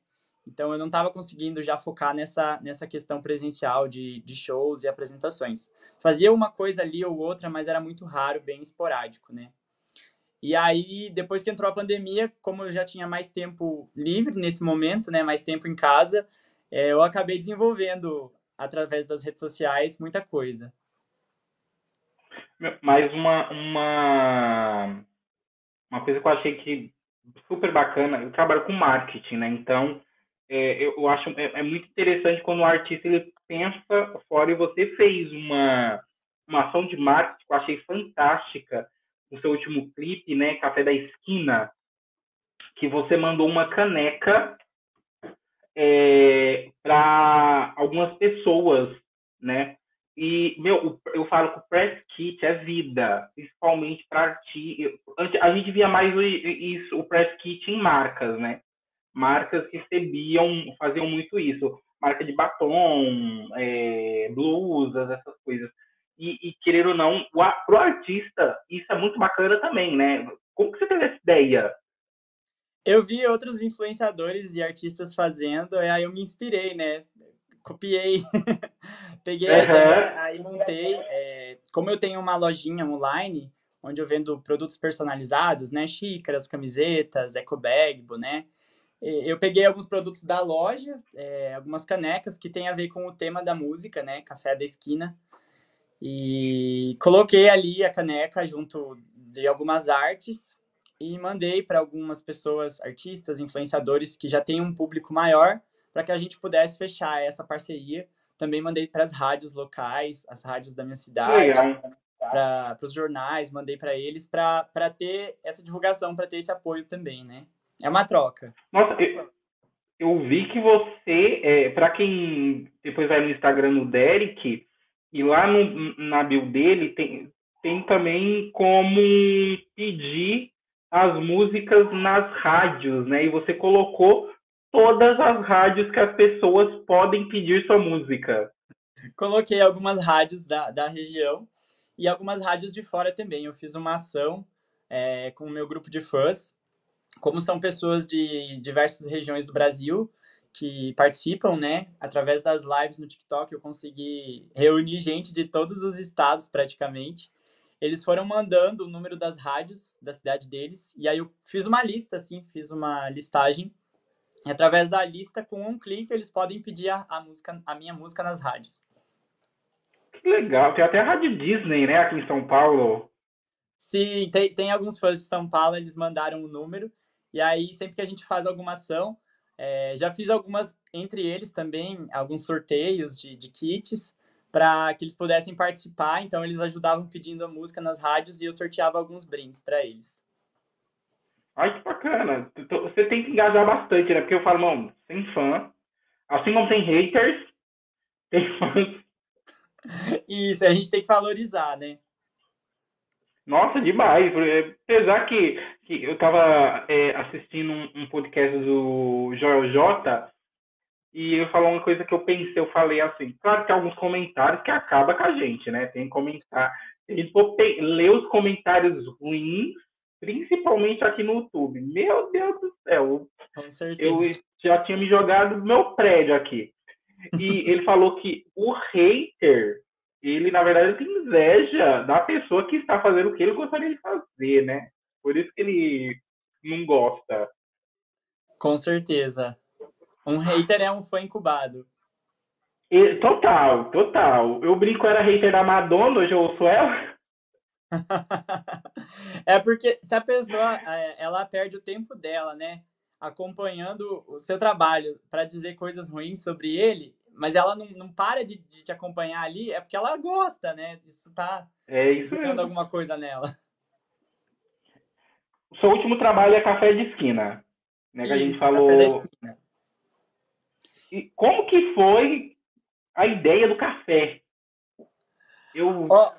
Então, eu não estava conseguindo já focar nessa, nessa questão presencial de, de shows e apresentações. Fazia uma coisa ali ou outra, mas era muito raro, bem esporádico, né? E aí, depois que entrou a pandemia, como eu já tinha mais tempo livre nesse momento, né, mais tempo em casa, é, eu acabei desenvolvendo, através das redes sociais, muita coisa. Mas uma, uma, uma coisa que eu achei que super bacana, eu trabalho com marketing, né? Então, é, eu acho é, é, muito interessante quando o artista ele pensa fora e você fez uma, uma ação de marketing que eu achei fantástica no seu último clipe, né, Café da Esquina, que você mandou uma caneca é, para algumas pessoas, né? E, meu, eu falo que o press kit é vida, principalmente para artistas. A gente via mais isso, o press kit em marcas, né? marcas que recebiam, faziam muito isso. Marca de batom, é, blusas, essas coisas. E, e querer ou não, para o artista, isso é muito bacana também, né? Como que você teve essa ideia? Eu vi outros influenciadores e artistas fazendo, e aí eu me inspirei, né? Copiei, [laughs] peguei uhum. a ideia, aí montei. É, como eu tenho uma lojinha online, onde eu vendo produtos personalizados, né? Xícaras, camisetas, eco bag, boné. Eu peguei alguns produtos da loja, é, algumas canecas que tem a ver com o tema da música, né? Café da Esquina. E coloquei ali a caneca junto de algumas artes e mandei para algumas pessoas, artistas, influenciadores que já têm um público maior, para que a gente pudesse fechar essa parceria. Também mandei para as rádios locais, as rádios da minha cidade, para os jornais, mandei para eles para ter essa divulgação, para ter esse apoio também, né? É uma troca. Nossa, eu, eu vi que você, é, para quem depois vai no Instagram no Derek, e lá no, na bio dele tem, tem também como pedir as músicas nas rádios, né? E você colocou todas as rádios que as pessoas podem pedir sua música. Coloquei algumas rádios da, da região e algumas rádios de fora também. Eu fiz uma ação é, com o meu grupo de fãs como são pessoas de diversas regiões do Brasil que participam, né? Através das lives no TikTok, eu consegui reunir gente de todos os estados praticamente. Eles foram mandando o número das rádios da cidade deles, e aí eu fiz uma lista, assim, fiz uma listagem. E através da lista, com um clique, eles podem pedir a, a música, a minha música nas rádios. Que legal, tem até a Rádio Disney, né, aqui em São Paulo. Sim, tem, tem alguns fãs de São Paulo, eles mandaram o número. E aí, sempre que a gente faz alguma ação, é, já fiz algumas, entre eles também, alguns sorteios de, de kits para que eles pudessem participar. Então, eles ajudavam pedindo a música nas rádios e eu sorteava alguns brindes para eles. Ai, que bacana. Você tem que engajar bastante, né? Porque eu falo, mano, tem fã. Assim como tem haters, [laughs] tem fãs. Isso, a gente tem que valorizar, né? Nossa, demais. Apesar que, que eu estava é, assistindo um, um, podcast do Joel J e ele falou uma coisa que eu pensei, eu falei assim, claro que alguns comentários que acaba com a gente, né? Tem comentário. Se a gente for ler os comentários ruins, principalmente aqui no YouTube. Meu Deus do céu. Com certeza. Eu já tinha me jogado do meu prédio aqui. E [laughs] ele falou que o hater ele, na verdade, tem inveja da pessoa que está fazendo o que ele gostaria de fazer, né? Por isso que ele não gosta. Com certeza. Um hater é um fã incubado. E, total, total. Eu brinco, era hater da Madonna, hoje eu sou ela. [laughs] é porque se a pessoa é, ela perde o tempo dela, né, acompanhando o seu trabalho para dizer coisas ruins sobre ele, mas ela não, não para de, de, te acompanhar ali, é porque ela gosta, né? Isso tá é isso alguma coisa nela. O seu último trabalho é Café de Esquina, né? Que isso, a gente falou. E como que foi a ideia do café? Eu. Oh,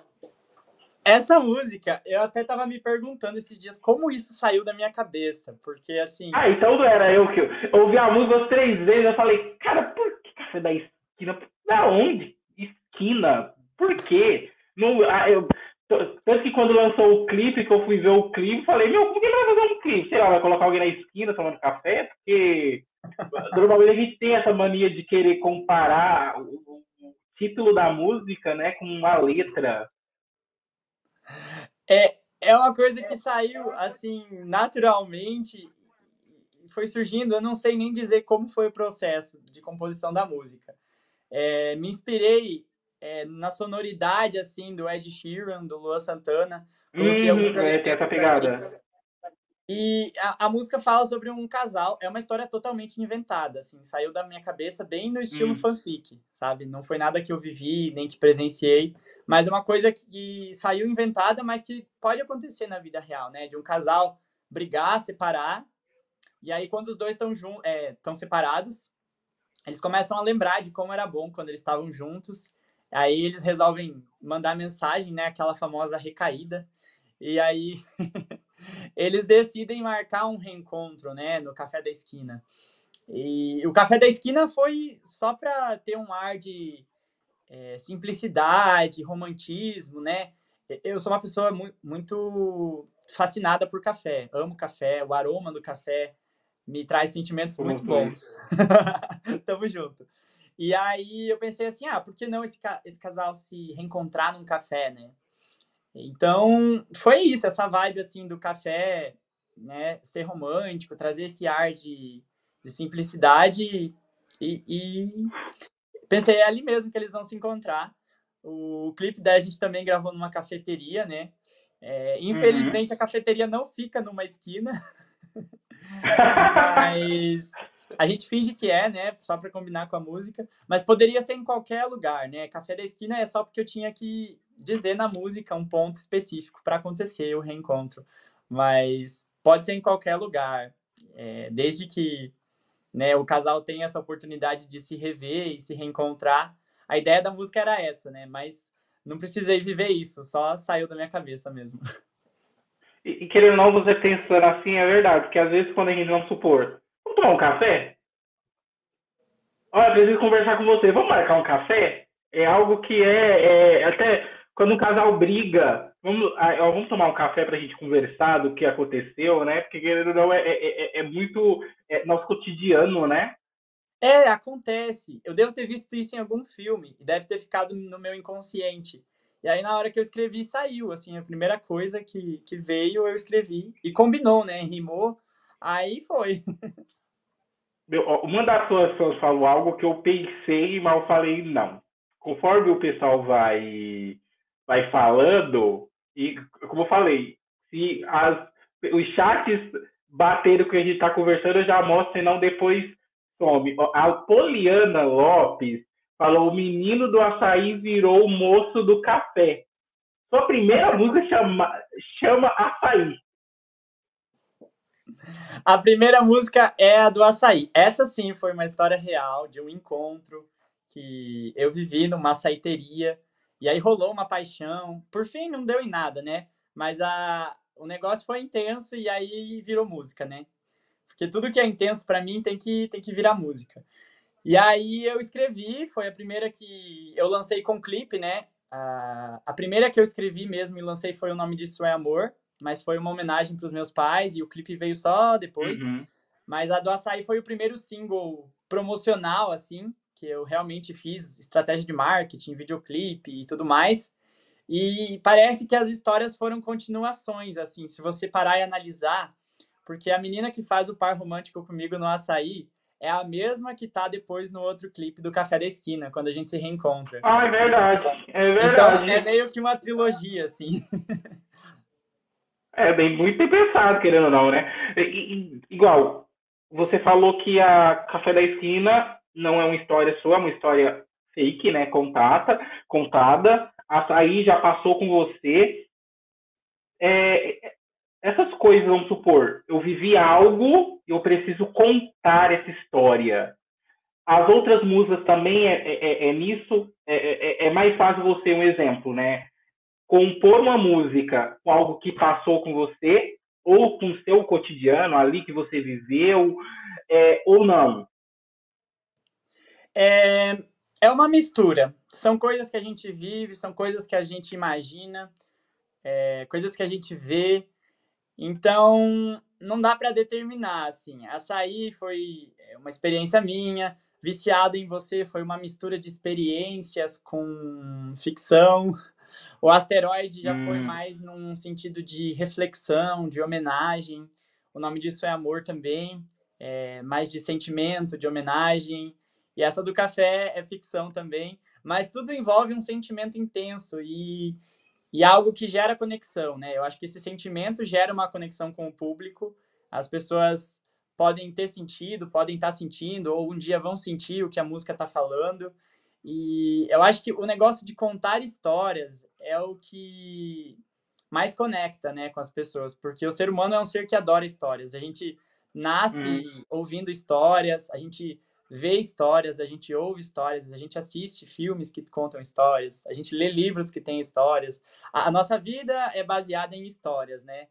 essa música, eu até tava me perguntando esses dias como isso saiu da minha cabeça, porque assim. Ah, então não era eu que eu ouvi a música três vezes, eu falei, cara, por que café da esquina? Da onde? Esquina? Por quê? Não, ah, eu, tanto que quando lançou o clipe, que eu fui ver o clipe, falei, meu, por que vai fazer um clipe? Sei lá, vai colocar alguém na esquina tomando café? Porque normalmente a gente tem essa mania de querer comparar o, o título da música, né, com uma letra. É, é uma coisa que saiu, assim, naturalmente, foi surgindo, eu não sei nem dizer como foi o processo de composição da música. É, me inspirei é, na sonoridade, assim, do Ed Sheeran, do Luan Santana. Coloquei uhum, é, tem essa pegada. E a, a, música fala sobre um casal, é uma história totalmente inventada, assim, saiu da minha cabeça bem no estilo hum. fanfic, sabe? Não foi nada que eu vivi, nem que presenciei, mas é uma coisa que saiu inventada, mas que pode acontecer na vida real, né? De um casal brigar, separar, e aí quando os dois estão é, separados, eles começam a lembrar de como era bom quando eles estavam juntos, aí eles resolvem mandar mensagem, né? Aquela famosa recaída, e aí [laughs] eles decidem marcar um reencontro, né, no Café da Esquina. E o Café da Esquina foi só para ter um ar de é, simplicidade, romantismo, né? Eu sou uma pessoa mu muito fascinada por café, amo café, o aroma do café me traz sentimentos muito bons. [laughs] Tamo junto. E aí eu pensei assim, ah, por que não esse, esse casal se reencontrar num café, né? Então, foi isso, essa vibe assim do café, né, ser romântico, trazer esse ar de, de simplicidade e, e, pensei é ali mesmo que eles vão se encontrar. O clipe da gente também gravou numa cafeteria, né? É, infelizmente uhum. a cafeteria não fica numa esquina, [laughs] mas a gente finge que é, né? Só para combinar com a música, mas poderia ser em qualquer lugar, né? Café da esquina é só porque eu tinha que dizer na música um ponto específico para acontecer o reencontro, mas pode ser em qualquer lugar, é, desde que né, o casal tenha essa oportunidade de se rever e se reencontrar. A ideia da música era essa, né? Mas não precisei viver isso, só saiu da minha cabeça mesmo. E, e querendo ou não, você pensando assim, é verdade, porque às vezes quando a gente, vamos supor, vamos tomar um café? Olha, preciso conversar com você, vamos marcar um café? É algo que é, é até quando um casal briga, vamos, ó, vamos tomar um café para a gente conversar do que aconteceu, né? Porque, querendo não, é, é, é, é muito é nosso cotidiano, né? É, acontece. Eu devo ter visto isso em algum filme e deve ter ficado no meu inconsciente. E aí, na hora que eu escrevi, saiu. Assim, a primeira coisa que, que veio, eu escrevi. E combinou, né? Rimou. Aí foi. [laughs] Meu, uma das pessoas falou algo que eu pensei, mas eu falei não. Conforme o pessoal vai vai falando, e como eu falei, se as, os chats baterem o que a gente está conversando, eu já mostro, senão depois some. A Poliana Lopes falou: o menino do açaí virou o moço do café. Sua primeira [laughs] música chama, chama Açaí. A primeira música é a do açaí. Essa sim foi uma história real de um encontro que eu vivi numa açaiteria e aí rolou uma paixão. Por fim, não deu em nada, né? Mas a, o negócio foi intenso e aí virou música, né? Porque tudo que é intenso para mim tem que, tem que virar música. E aí eu escrevi, foi a primeira que eu lancei com clipe, né? A, a primeira que eu escrevi mesmo e lancei foi o nome disso é Amor, mas foi uma homenagem para os meus pais e o clipe veio só depois. Uhum. Mas a do Açaí foi o primeiro single promocional, assim, que eu realmente fiz estratégia de marketing, videoclipe e tudo mais. E parece que as histórias foram continuações, assim, se você parar e analisar, porque a menina que faz o par romântico comigo no açaí é a mesma que tá depois no outro clipe do Café da Esquina, quando a gente se reencontra. Ah, é verdade. É verdade. Então, é meio que uma trilogia, assim. [laughs] É bem muito pensado, querendo ou não, né? I, igual, você falou que a Café da Esquina não é uma história sua, é uma história fake, né? Contada, contada. Açaí já passou com você. É, essas coisas, vamos supor, eu vivi algo e eu preciso contar essa história. As outras musas também é, é, é, é nisso. É, é, é, mais fácil você um exemplo, né? Compor uma música com algo que passou com você ou com o seu cotidiano ali que você viveu, ou não. É, é uma mistura. São coisas que a gente vive, são coisas que a gente imagina, é, coisas que a gente vê. Então, não dá para determinar, assim. Açaí foi é, uma experiência minha, Viciado em Você foi uma mistura de experiências com ficção. O Asteroide já hum. foi mais num sentido de reflexão, de homenagem. O nome disso é Amor também, é mais de sentimento, de homenagem. E essa do café é ficção também, mas tudo envolve um sentimento intenso e, e algo que gera conexão, né? Eu acho que esse sentimento gera uma conexão com o público. As pessoas podem ter sentido, podem estar sentindo, ou um dia vão sentir o que a música está falando. E eu acho que o negócio de contar histórias é o que mais conecta, né, com as pessoas, porque o ser humano é um ser que adora histórias. A gente nasce hum. ouvindo histórias, a gente vê histórias, a gente ouve histórias, a gente assiste filmes que contam histórias, a gente lê livros que têm histórias. A, a, nossa vida é baseada em histórias, né?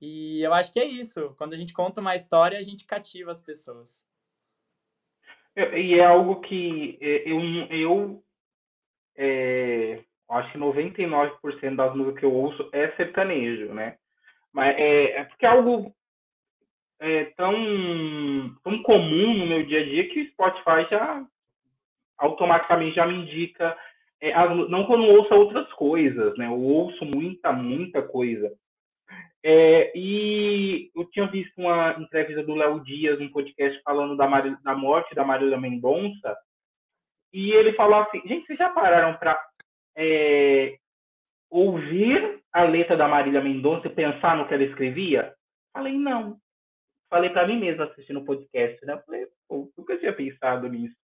E eu acho que é isso. Quando a gente conta uma história, a gente cativa as pessoas. E é algo que é, eu, eu é, acho que 99% das músicas que eu ouço é sertanejo, né? Mas é, é porque é algo é tão, tão comum no meu dia a dia que o Spotify já automaticamente já me indica, é, não que eu não outras coisas, né? Eu ouço muita, muita coisa. É, e eu tinha visto uma entrevista do Léo Dias, um podcast falando da, da morte da Marília Mendonça, e ele falou assim, gente, vocês já pararam para é, ouvir a letra da Marília Mendonça e pensar no que ela escrevia? Falei, não falei para mim mesmo assistindo o podcast, né? Falei, pô, nunca tinha pensado nisso.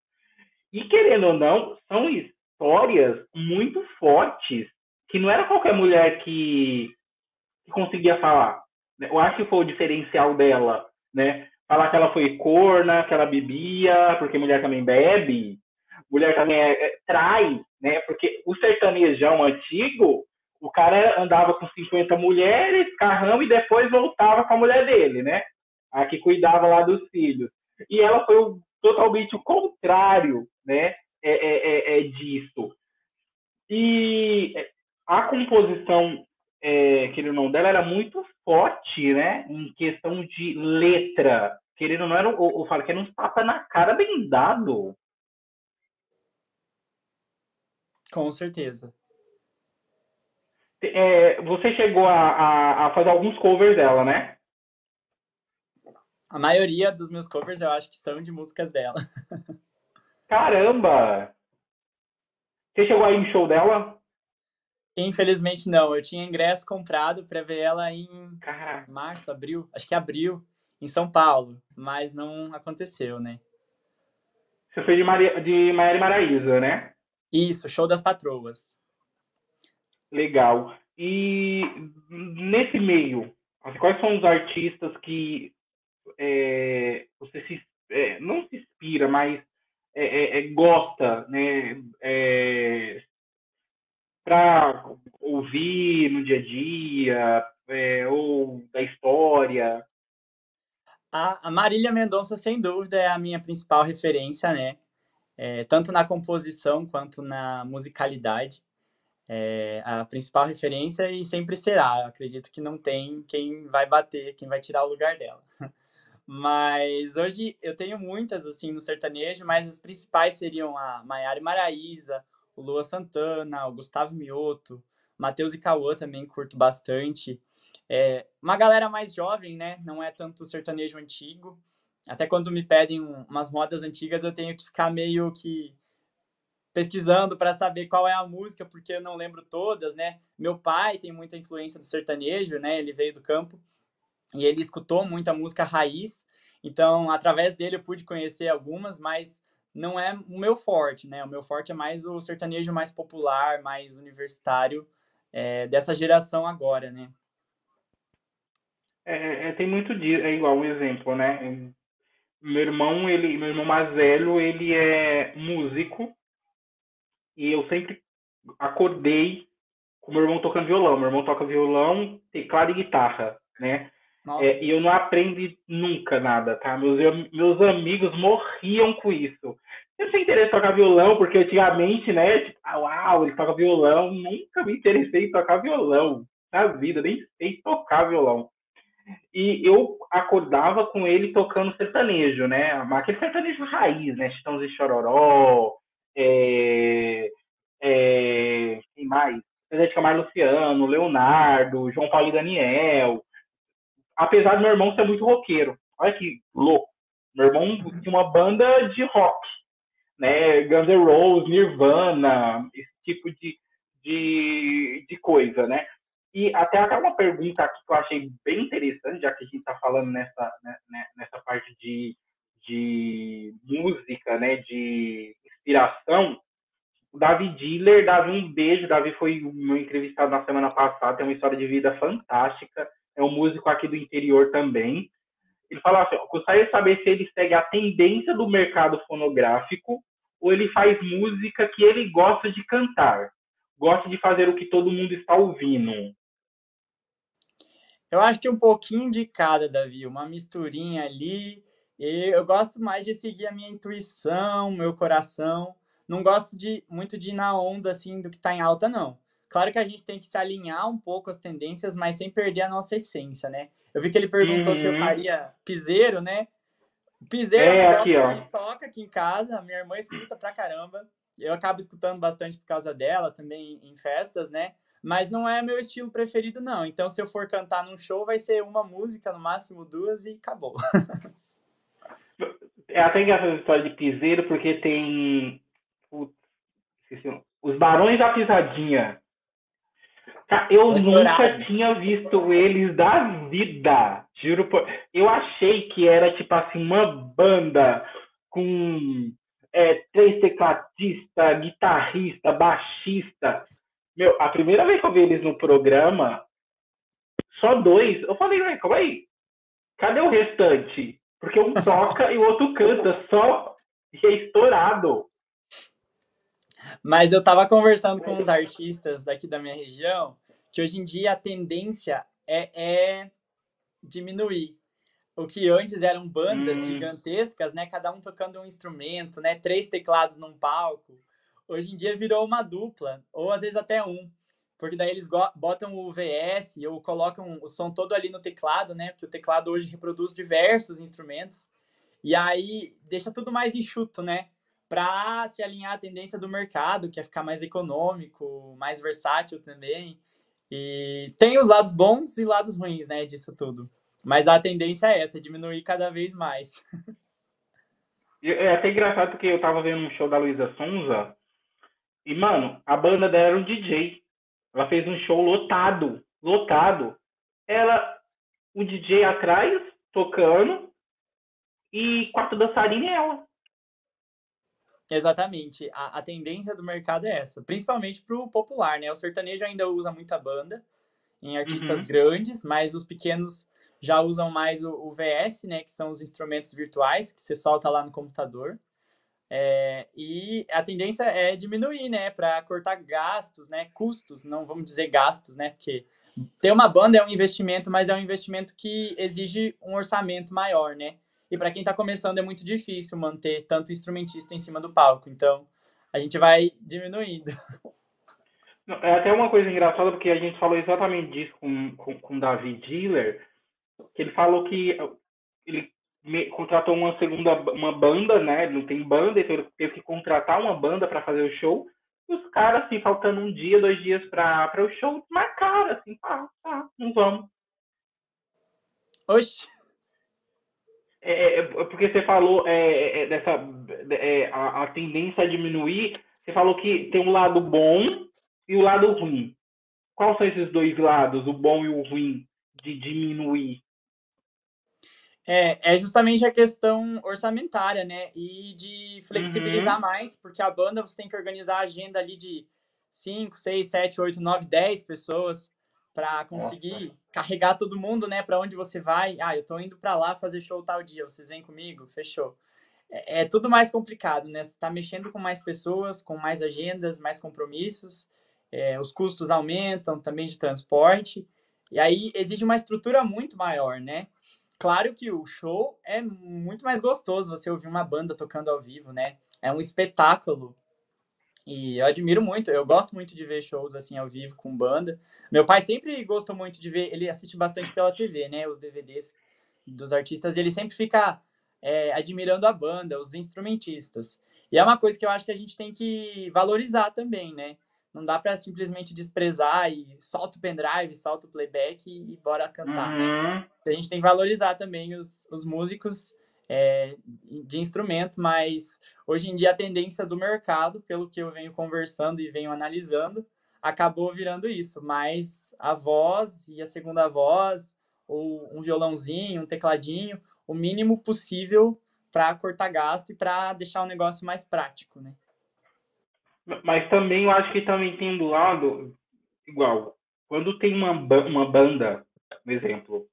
E querendo ou não, são histórias muito fortes que não era qualquer mulher que, que conseguia falar. Eu acho que foi o diferencial dela, né? Falar que ela foi corna, que ela bebia, porque mulher também bebe, mulher também é, é, trai, né? Porque o sertanejão antigo, o cara andava com 50 mulheres, carrão, e depois voltava com a mulher dele, né? a que cuidava lá dos filhos. E ela foi o, totalmente o contrário né, é, é, é, é disso. E a composição, é, querendo ou não, dela era muito forte, né? Em questão de letra. Querendo ou não, era, eu, eu falo que era um tapa na cara bem dado. Com certeza. É, você chegou a, a, a, fazer alguns covers dela, né? A maioria dos meus covers eu acho que são de músicas dela. [laughs] Caramba! Você chegou aí no show dela? Infelizmente não. Eu tinha ingresso comprado para ver ela em março, abril, acho que abril, em São Paulo, mas não aconteceu, né? Você foi de, Maria, de Maiara Maraíza, né? Isso, show das patroas. Legal. E nesse meio, quais são os artistas que é, você se, é, não se inspira, mas é, é, é gosta, né? Para ouvir no dia a dia, ou da história? A, a Marília Mendonça, sem dúvida, é a minha principal referência, né? É, tanto na composição quanto na musicalidade. É a principal referência e sempre será. Eu acredito que não tem quem vai bater, quem vai tirar o lugar dela. [laughs] Mas hoje eu tenho muitas, assim, no sertanejo, mas as principais seriam a Maiara e Maraíza, o Lua Santana, o Gustavo Mioto, Matheus e Cauã também curto bastante. É, uma galera mais jovem, né? Não é tanto sertanejo antigo. Até quando me pedem umas modas antigas, eu tenho que ficar meio que pesquisando para saber qual é a música, porque eu não lembro todas, né? Meu pai tem muita influência do sertanejo, né? Ele veio do campo e ele escutou muita música raiz. Então, através dele eu pude conhecer algumas, mas não é o meu forte, né? O meu forte é mais o sertanejo mais popular, mais universitário é, dessa geração agora, né? É, é, tem muito disso, é igual um exemplo, né? Meu irmão, ele, meu irmão mais velho, ele é músico e eu sempre acordei com meu irmão tocando violão. Meu irmão toca violão, teclado e guitarra, né? É, e eu não aprendi nunca nada, tá? Meus, meus amigos morriam com isso. Eu tenho interesse em tocar violão, porque antigamente, né? Tipo, ah, uau, ele toca violão. Nunca me interessei em tocar violão na vida, nem sei tocar violão. E eu acordava com ele tocando sertanejo, né? Aquele sertanejo raiz, né? Chitãozinho e Chororó, é, é, quem mais? Zé de Camargo Luciano, Leonardo, João Paulo e Daniel. Apesar do meu irmão ser muito roqueiro. Olha que louco. Meu irmão tinha uma banda de rock, né? Guns N' Roses, Nirvana, esse tipo de, de, de coisa, né? E até até uma pergunta aqui que eu achei bem interessante, já que a gente está falando nessa, né, né, nessa parte de, de música, né, de inspiração. O Davi Diller, Davi, um beijo. Davi foi meu entrevistado na semana passada, tem uma história de vida fantástica. É um músico aqui do interior também. Ele fala assim: gostaria de saber se ele segue a tendência do mercado fonográfico ou ele faz música que ele gosta de cantar, gosta de fazer o que todo mundo está ouvindo. Eu acho que um pouquinho de cada, Davi, uma misturinha ali. E eu gosto mais de seguir a minha intuição, meu coração. Não gosto de muito de ir na onda assim do que está em alta, não. Claro que a gente tem que se alinhar um pouco às tendências, mas sem perder a nossa essência, né? Eu vi que ele perguntou uhum. se eu uhum. faria piseiro, né? Piseiro é, é aqui, que toca aqui em casa, minha irmã escuta pra caramba. Eu acabo escutando bastante por causa dela, também em festas, né? Mas não é meu estilo preferido, não. Então, se eu for cantar num show, vai ser uma música, no máximo duas, e acabou. [laughs] é até engraçado a história de piseiro, porque tem. os Barões da Pisadinha. Eu nunca tinha visto eles da vida. Juro por. Eu achei que era tipo assim, uma banda com é, três tecladistas, guitarrista, baixista. Meu, a primeira vez que eu vi eles no programa, só dois, eu falei, ué, calma aí. Cadê o restante? Porque um toca e o outro canta, só e é estourado. Mas eu tava conversando com os artistas daqui da minha região que hoje em dia a tendência é, é diminuir. O que antes eram bandas hum. gigantescas, né? Cada um tocando um instrumento, né? Três teclados num palco hoje em dia virou uma dupla, ou às vezes até um. Porque daí eles botam o VS ou colocam o som todo ali no teclado, né? Porque o teclado hoje reproduz diversos instrumentos. E aí deixa tudo mais enxuto, né? Para se alinhar à tendência do mercado, que é ficar mais econômico, mais versátil também. E tem os lados bons e lados ruins, né, disso tudo. Mas a tendência é essa, é diminuir cada vez mais. É até engraçado porque eu tava vendo um show da Luísa Sonza e, mano, a banda dela era um DJ. Ela fez um show lotado. Lotado. Ela, o DJ atrás, tocando, e quatro dançarinas e ela. Exatamente. A, a tendência do mercado é essa. Principalmente pro popular, né? O sertanejo ainda usa muita banda em artistas uhum. grandes, mas os pequenos já usam mais o, o, VS, né? Que são os instrumentos virtuais que você solta lá no computador. É, e a tendência é diminuir, né, para cortar gastos, né, custos, não vamos dizer gastos, né, porque ter uma banda é um investimento, mas é um investimento que exige um orçamento maior, né, e para quem está começando é muito difícil manter tanto instrumentista em cima do palco, então a gente vai diminuindo. [laughs] É até uma coisa engraçada, porque a gente falou exatamente disso com, com, com David Diller, que ele falou que ele contratou uma segunda uma banda, né? Não tem banda, então ele teve que contratar uma banda para fazer o show. E os caras, assim, faltando um dia, dois dias para o show, marcaram, assim, tá, tá, não vamos. Oxe. É, é, é porque você falou é, é, é dessa é, a, a, tendência a diminuir. Você falou que tem um lado bom e o lado ruim. Quais são esses dois lados, o bom e o ruim, de diminuir? É, é justamente a questão orçamentária, né? E de flexibilizar uhum. mais, porque a banda você tem que organizar a agenda ali de 5, 6, 7, 8, 9, 10 pessoas para conseguir carregar todo mundo, né? Para onde você vai. Ah, eu tô indo para lá fazer show tal dia, vocês vêm comigo? Fechou. É, é tudo mais complicado, né? Você tá mexendo com mais pessoas, com mais agendas, mais compromissos. É, os custos aumentam também de transporte. E aí exige uma estrutura muito maior, né? Claro que o show é muito mais gostoso você ouvir uma banda tocando ao vivo, né? É um espetáculo. E eu admiro muito, eu gosto muito de ver shows assim ao vivo com banda. Meu pai sempre gostou muito de ver, ele assiste bastante pela TV, né? Os DVDs dos artistas, e ele sempre fica é, admirando a banda, os instrumentistas. E é uma coisa que eu acho que a gente tem que valorizar também, né? Não dá para simplesmente desprezar e solta o pendrive, solta o playback e, e bora cantar, né? uhum. né? A gente tem que valorizar também os, os músicos é, de instrumento, mas hoje em dia a tendência do mercado, pelo que eu venho conversando e venho analisando, acabou virando isso. Mas a voz e a segunda voz, ou um violãozinho, um tecladinho, o mínimo possível para cortar gasto e para deixar o negócio mais prático, né? Mas também eu acho que também tem do lado, igual, quando tem uma, uma banda, por exemplo,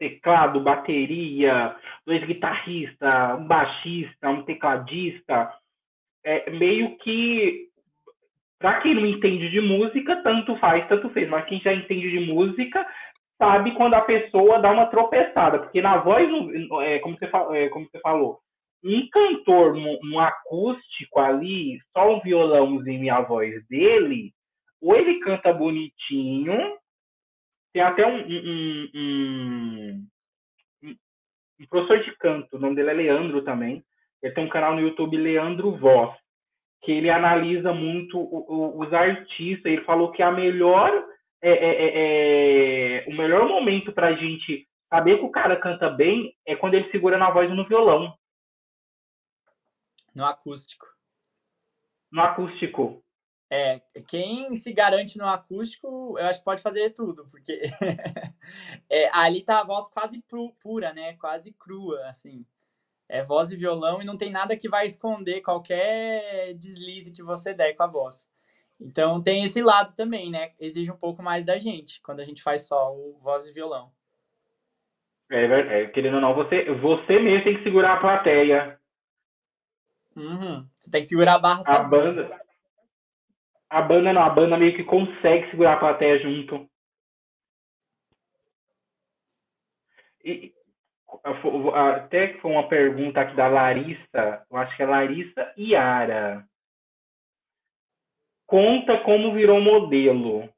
teclado, bateria, dois guitarristas, um baixista, um tecladista, é meio que para quem não entende de música, tanto faz, tanto fez, mas quem já entende de música sabe quando a pessoa dá uma tropeçada, porque na voz, é, como, você, é, como você falou, um cantor no, acústico ali, só um violãozinho e a voz dele, ou ele canta bonitinho, tem até um, um, um, um, professor de canto, o nome dele é Leandro também, ele tem um canal no YouTube, Leandro Voz, que ele analisa muito o, o, os artistas, ele falou que a melhor, é, é, é, é o melhor momento para a gente saber que o cara canta bem é quando ele segura na voz no violão. No acústico. No acústico. É, quem se garante no acústico, eu acho que pode fazer tudo, porque [laughs] é, ali tá a voz quase pura, né? Quase crua, assim. É voz e violão e não tem nada que vai esconder qualquer deslize que você der com a voz. Então tem esse lado também, né? Exige um pouco mais da gente quando a gente faz só o voz e violão. É, é querendo ou não, você, você mesmo tem que segurar a plateia. Uhum. Você tem que segurar a barra a sozinho. Banda, a banda não, a banda meio que consegue segurar a plateia junto. E, até que foi uma pergunta aqui da Larissa, eu acho que é Larissa Iara. Conta como virou modelo.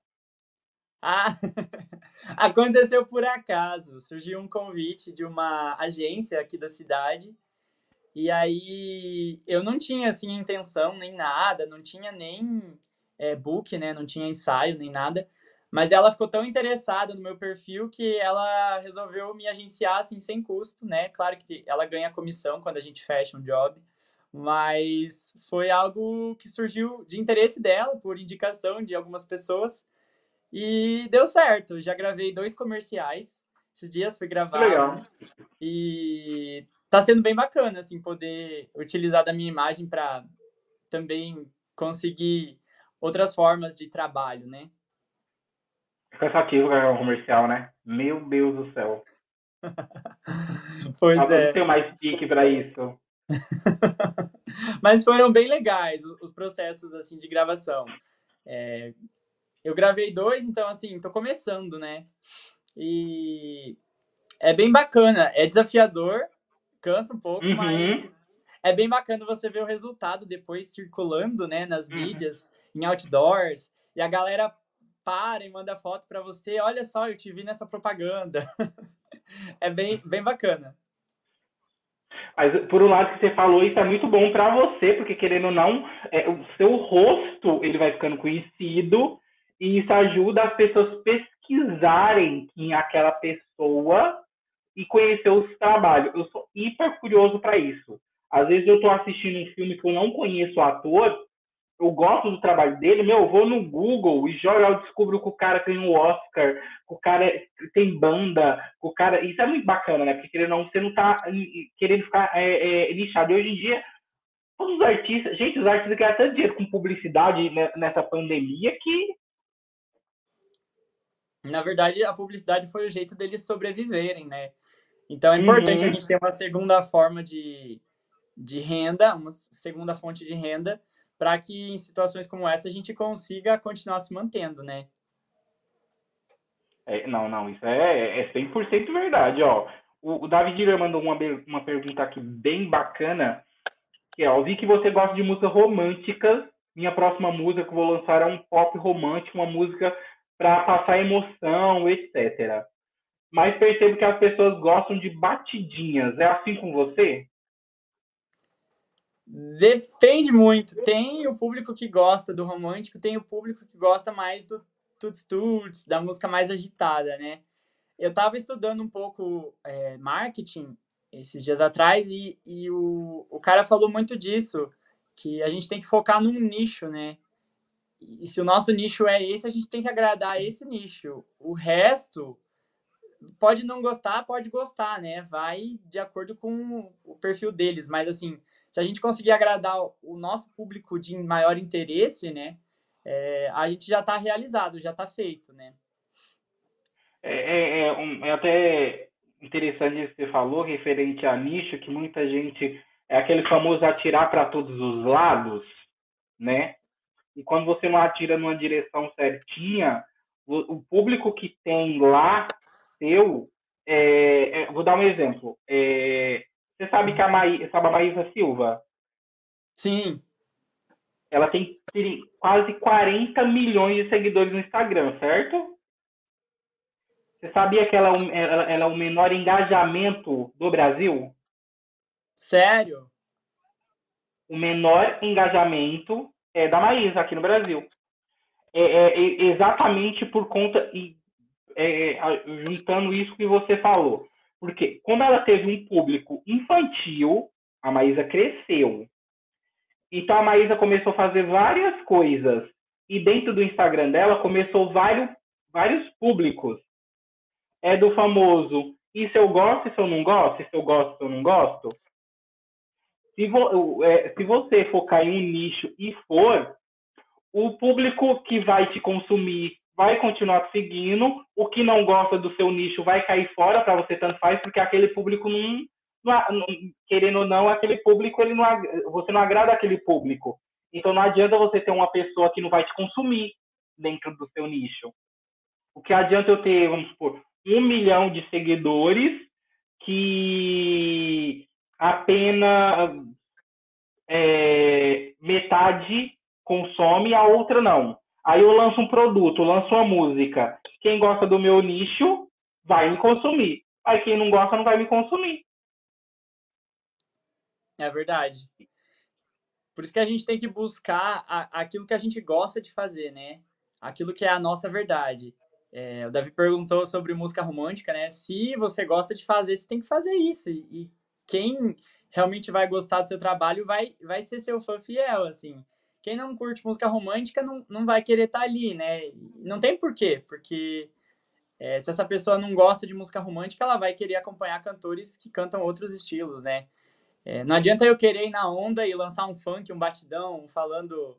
Ah, [laughs] aconteceu por acaso. Surgiu um convite de uma agência aqui da cidade e aí eu não tinha assim intenção nem nada, não tinha nem é, book, né? Não tinha ensaio nem nada. Mas ela ficou tão interessada no meu perfil que ela resolveu me agenciar assim sem custo, né? Claro que ela ganha comissão quando a gente fecha um job, mas foi algo que surgiu de interesse dela por indicação de algumas pessoas e deu certo. Já gravei dois comerciais. Esses dias fui gravar. Legal. E tá sendo bem bacana, assim, poder utilizar da minha imagem para também conseguir outras formas de trabalho, né? É cansativo gravar um comercial, né? Meu Deus do céu. [laughs] pois é. Não tenho mais pique para isso. [laughs] Mas foram bem legais os processos assim de gravação. É, eu gravei dois, então assim, tô começando, né? E é bem bacana, é desafiador, cansa um pouco, uhum. mas é bem bacana você ver o resultado depois circulando, né, nas uhum. mídias, em outdoors, e a galera para e manda foto para você, olha só, eu te vi nessa propaganda. [laughs] é bem, bem bacana. Mas por um lado que você falou, isso é muito bom para você, porque querendo ou não, é, o seu rosto ele vai ficando conhecido e isso ajuda as pessoas pesquisarem quem é aquela pessoa e conhecer os trabalhos. Eu sou hiper curioso para isso. Às vezes eu estou assistindo um filme que eu não conheço o ator, eu gosto do trabalho dele, meu, eu vou no Google e já eu descubro que o cara tem um Oscar, que o cara tem banda, que o cara. Isso é muito bacana, né? Porque querendo não, você não tá querendo ficar é, é, lixado. E hoje em dia, todos os artistas, gente, os artistas ganham tanto dinheiro com publicidade nessa pandemia que. Na verdade, a publicidade foi o jeito deles sobreviverem, né? Então é importante uhum. a gente ter uma segunda forma de, de renda, uma segunda fonte de renda para que em situações como essa a gente consiga continuar se mantendo, né? É, não, não, isso é, é 100% verdade, ó. O, o David Diller mandou uma, uma pergunta aqui bem bacana, que é, ó, vi que você gosta de músicas românticas, minha próxima música que vou lançar é um pop romântico, uma música para passar emoção, etc. Mas percebo que as pessoas gostam de batidinhas. É assim com você? Depende muito. Tem o público que gosta do romântico, tem o público que gosta mais do tuts tuts, da música mais agitada, né? Eu estava estudando um pouco é, marketing esses dias atrás e, e o, o cara falou muito disso, que a gente tem que focar num nicho, né? E se o nosso nicho é esse, a gente tem que agradar esse nicho. O resto pode não gostar, pode gostar, né? Vai de acordo com o perfil deles, mas assim, se a gente conseguir agradar o nosso público de maior interesse, né, é, a gente já está realizado, já está feito, né? É, é, é, um, é, até interessante isso que você falou, referente a nicho, que muita gente é aquele famoso atirar para todos os lados, né? E quando você não atira numa direção certinha, o, o público que tem lá seu, é, é, vou dar um exemplo. É, você sabe que a, Maí, sabe a Maísa Silva? Sim. Ela tem quase 40 milhões de seguidores no Instagram, certo? Você sabia que ela, é ela, ela é o menor engajamento do Brasil? Sério? O menor engajamento é da Maísa aqui no Brasil. É, é, é exatamente por conta, e, é, juntando isso que você falou. Porque como ela teve um público infantil, a Maísa cresceu. Então a Maísa começou a fazer várias coisas. E dentro do Instagram dela começou vários, vários públicos. É do famoso, e se eu gosto, e se eu não gosto, e se eu gosto, se eu não gosto. Se, vo, é, se você focar em um nicho e for, o público que vai te consumir vai continuar seguindo. O que não gosta do seu nicho vai cair fora para você tanto faz, porque aquele público não, não, querendo ou não, aquele público ele não você não agrada aquele público. Então não adianta você ter uma pessoa que não vai te consumir dentro do seu nicho. O que adianta eu ter, vamos supor, um milhão de seguidores que apenas é, metade consome, a outra não. Aí eu lanço um produto, lanço uma música. Quem gosta do meu nicho vai me consumir. Aí quem não gosta não vai me consumir. É verdade. Por isso que a gente tem que buscar a, aquilo que a gente gosta de fazer, né? Aquilo que é a nossa verdade. É, o Davi perguntou sobre música romântica, né? Se você gosta de fazer, você tem que fazer isso. E, e quem realmente vai gostar do seu trabalho vai, vai ser seu fã fiel, assim quem não curte música romântica não, não vai querer estar tá ali, né? Não tem porquê, porque é, se essa pessoa não gosta de música romântica, ela vai querer acompanhar cantores que cantam outros estilos, né? É, não adianta eu querer ir na onda e lançar um funk, um batidão, falando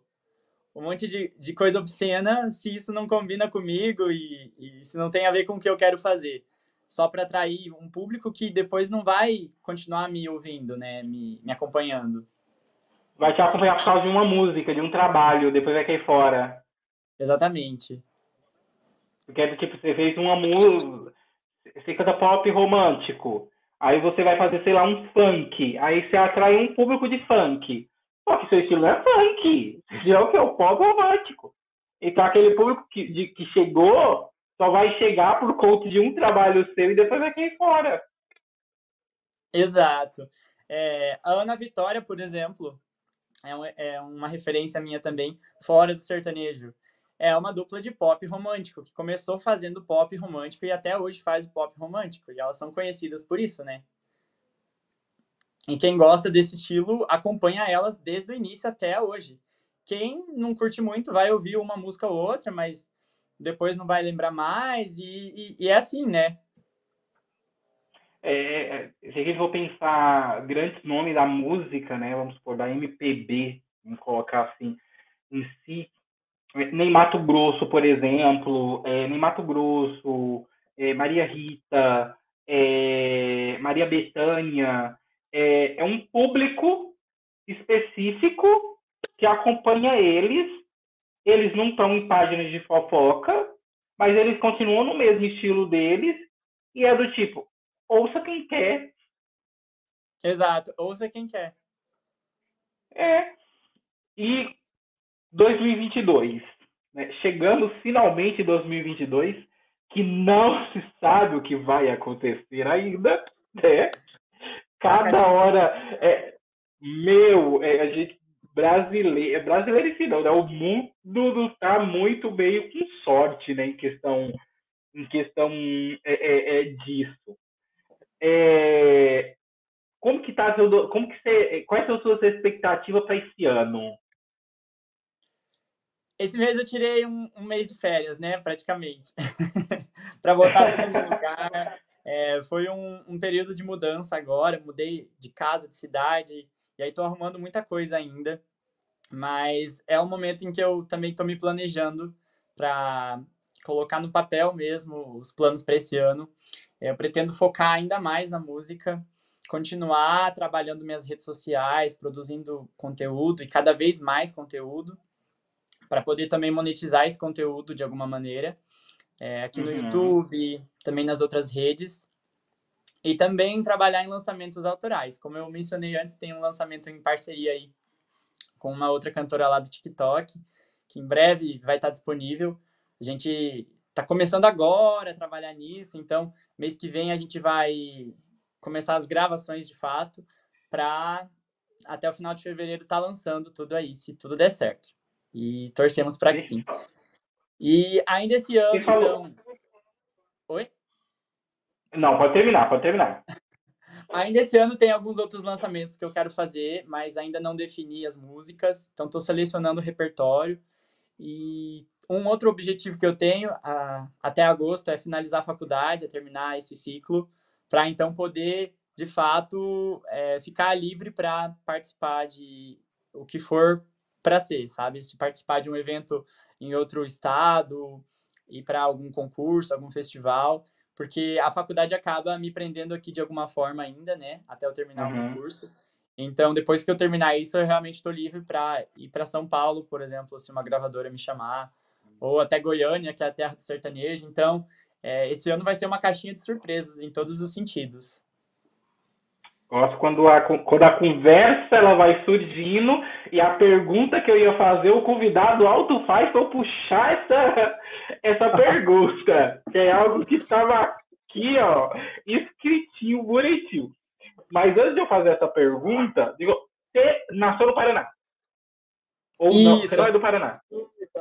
um monte de, de coisa obscena se isso não combina comigo e, e se não tem a ver com o que eu quero fazer. Só para atrair um público que depois não vai continuar me ouvindo, né? Me, me acompanhando vai te acompanhar por causa de uma música, de um trabalho, depois vai cair fora. Exatamente. Porque tipo, você fez uma música, você canta pop romântico, aí você vai fazer, sei lá, um funk, aí você atrai um público de funk. Só que seu estilo não é funk, já é o que é o pop romântico. Então aquele público que, de, que chegou só vai chegar por conta de um trabalho seu e depois vai cair fora. Exato. É, a Ana Vitória, por exemplo, é, é uma referência minha também, fora do sertanejo. É uma dupla de pop romântico, que começou fazendo pop romântico e até hoje faz pop romântico. E elas são conhecidas por isso, né? E quem gosta desse estilo acompanha elas desde o início até hoje. Quem não curte muito vai ouvir uma música ou outra, mas depois não vai lembrar mais, e, e, e é assim, né? É, é se a gente for pensar grandes nomes da música, né, vamos supor, da MPB, vamos colocar assim, em si, nem Mato Grosso, por exemplo, é, nem Mato Grosso, é, Maria Rita, é, Maria Bethânia, é, é um público específico que acompanha eles. Eles não estão em páginas de fofoca, mas eles continuam no mesmo estilo deles e é do tipo, ouça quem quer. Exato, ouça quem quer. É. E 2022, né? chegando finalmente em 2022, que não [laughs] se sabe o que vai acontecer ainda, né? Cada hora é meu, é, a gente brasileiro, é brasileiro si não, né? O mundo está muito meio com sorte, né, em questão em questão é, é, é disso. É, como que tá seu, como que você, quais são as suas expectativas para esse ano? Esse mês eu tirei um, um mês de férias, né, praticamente, [laughs] para voltar tudo no lugar. É, foi um, um, período de mudança agora, mudei de casa, de cidade, e aí estou arrumando muita coisa ainda. Mas é um momento em que eu também estou me planejando para colocar no papel mesmo os planos para esse ano. É, eu pretendo focar ainda mais na música, continuar trabalhando minhas redes sociais, produzindo conteúdo e cada vez mais conteúdo para poder também monetizar esse conteúdo de alguma maneira, é, aqui no uhum. YouTube, também nas outras redes. E também trabalhar em lançamentos autorais. Como eu mencionei antes, tem um lançamento em parceria aí com uma outra cantora lá do TikTok, que em breve vai estar disponível. A gente está começando agora a trabalhar nisso, então mês que vem a gente vai começar as gravações de fato para até o final de fevereiro estar tá lançando tudo aí, se tudo der certo. E torcemos para que sim. E ainda esse ano, então. Oi? Não, pode terminar, pode terminar. [laughs] ainda esse ano tem alguns outros lançamentos que eu quero fazer, mas ainda não defini as músicas. Então estou selecionando o repertório. E um outro objetivo que eu tenho a, até agosto é finalizar a faculdade, é terminar esse ciclo, para então poder, de fato, é, ficar livre para participar de o que for para ser, sabe? Se participar de um evento em outro estado, ir para algum concurso, algum festival, porque a faculdade acaba me prendendo aqui de alguma forma ainda, né? Até eu terminar uhum. o concurso. Então, depois que eu terminar isso, eu realmente estou livre para ir para São Paulo, por exemplo, se uma gravadora me chamar, ou até Goiânia, que é a terra do sertanejo. Então, é, esse ano vai ser uma caixinha de surpresas em todos os sentidos. Gosto quando a, quando a conversa ela vai surgindo e a pergunta que eu ia fazer, o convidado alto faz para eu puxar essa, essa [laughs] pergunta, que é algo que estava aqui, ó, escritinho, bonitinho. Mas antes de eu fazer essa pergunta, digo, você nasceu no Paraná? Ou Isso. não, você não é do Paraná?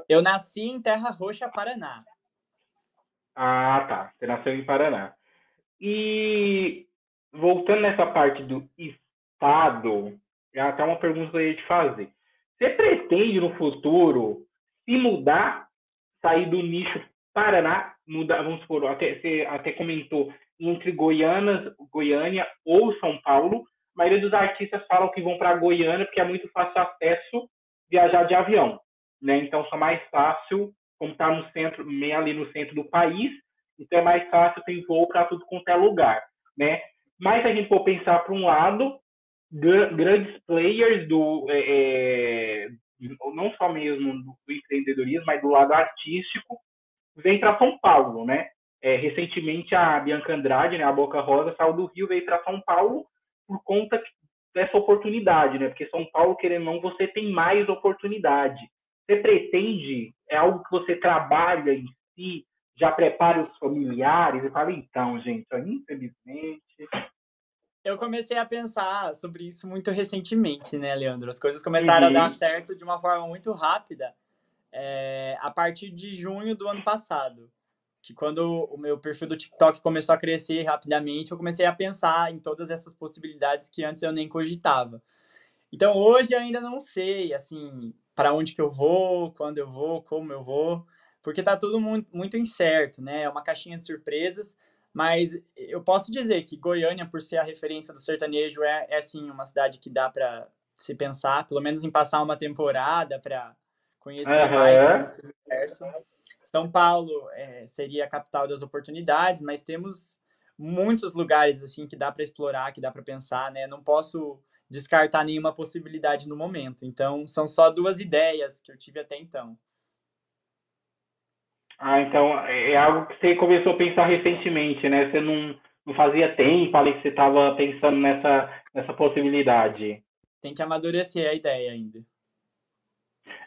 Eu nasci em Terra Roxa, Paraná. Ah, tá. Você nasceu em Paraná. E voltando nessa parte do Estado, é até uma pergunta que eu ia te fazer. Você pretende no futuro se mudar, sair do nicho Paraná, mudar, vamos supor, até, você até comentou entre Goianas, Goiânia ou São Paulo. A maioria dos artistas falam que vão para Goiânia porque é muito fácil acesso viajar de avião, né? Então, é mais fácil, como está no centro, meio ali no centro do país, então é mais fácil, tem voo para tudo quanto é lugar, né? Mas se a gente for pensar para um lado, grandes players do é, é, não só mesmo do empreendedorismo, mas do lado artístico, vem para São Paulo, né? É, recentemente a Bianca Andrade, né, a Boca Rosa, saiu do Rio veio para São Paulo por conta dessa oportunidade, né? Porque São Paulo, querendo ou não, você tem mais oportunidade. Você pretende, é algo que você trabalha em si, já prepara os familiares e fala, então, gente, infelizmente, Eu comecei a pensar sobre isso muito recentemente, né, Leandro? As coisas começaram uhum. a dar certo de uma forma muito rápida é, a partir de junho do ano passado. Que quando o meu perfil do TikTok começou a crescer rapidamente, eu comecei a pensar em todas essas possibilidades que antes eu nem cogitava. Então hoje eu ainda não sei, assim, para onde que eu vou, quando eu vou, como eu vou, porque tá tudo muito, muito incerto, né? É uma caixinha de surpresas, mas eu posso dizer que Goiânia, por ser a referência do sertanejo, é, é sim uma cidade que dá para se pensar, pelo menos em passar uma temporada para conhecer uhum. mais sobre esse universo. São Paulo é, seria a capital das oportunidades, mas temos muitos lugares assim que dá para explorar, que dá para pensar, né? Não posso descartar nenhuma possibilidade no momento. Então, são só duas ideias que eu tive até então. Ah, então é, é algo que você começou a pensar recentemente, né? Você não, não fazia tempo ali que você estava pensando nessa, nessa possibilidade. Tem que amadurecer a ideia ainda.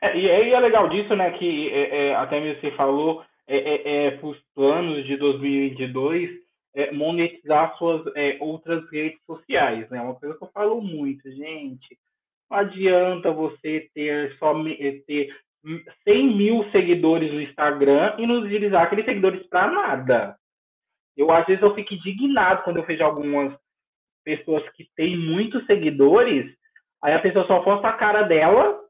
É, e aí é legal disso, né? Que é, é, até mesmo você falou, é, é, é para os planos de 2022, é, monetizar suas outras redes sociais, né? Uma coisa que eu falo muito, gente. Não adianta você ter só ter 100 mil seguidores no Instagram e não utilizar aqueles seguidores para nada. Eu, às vezes, eu fico indignado quando eu vejo algumas pessoas que têm muitos seguidores, aí a pessoa só posta a cara dela,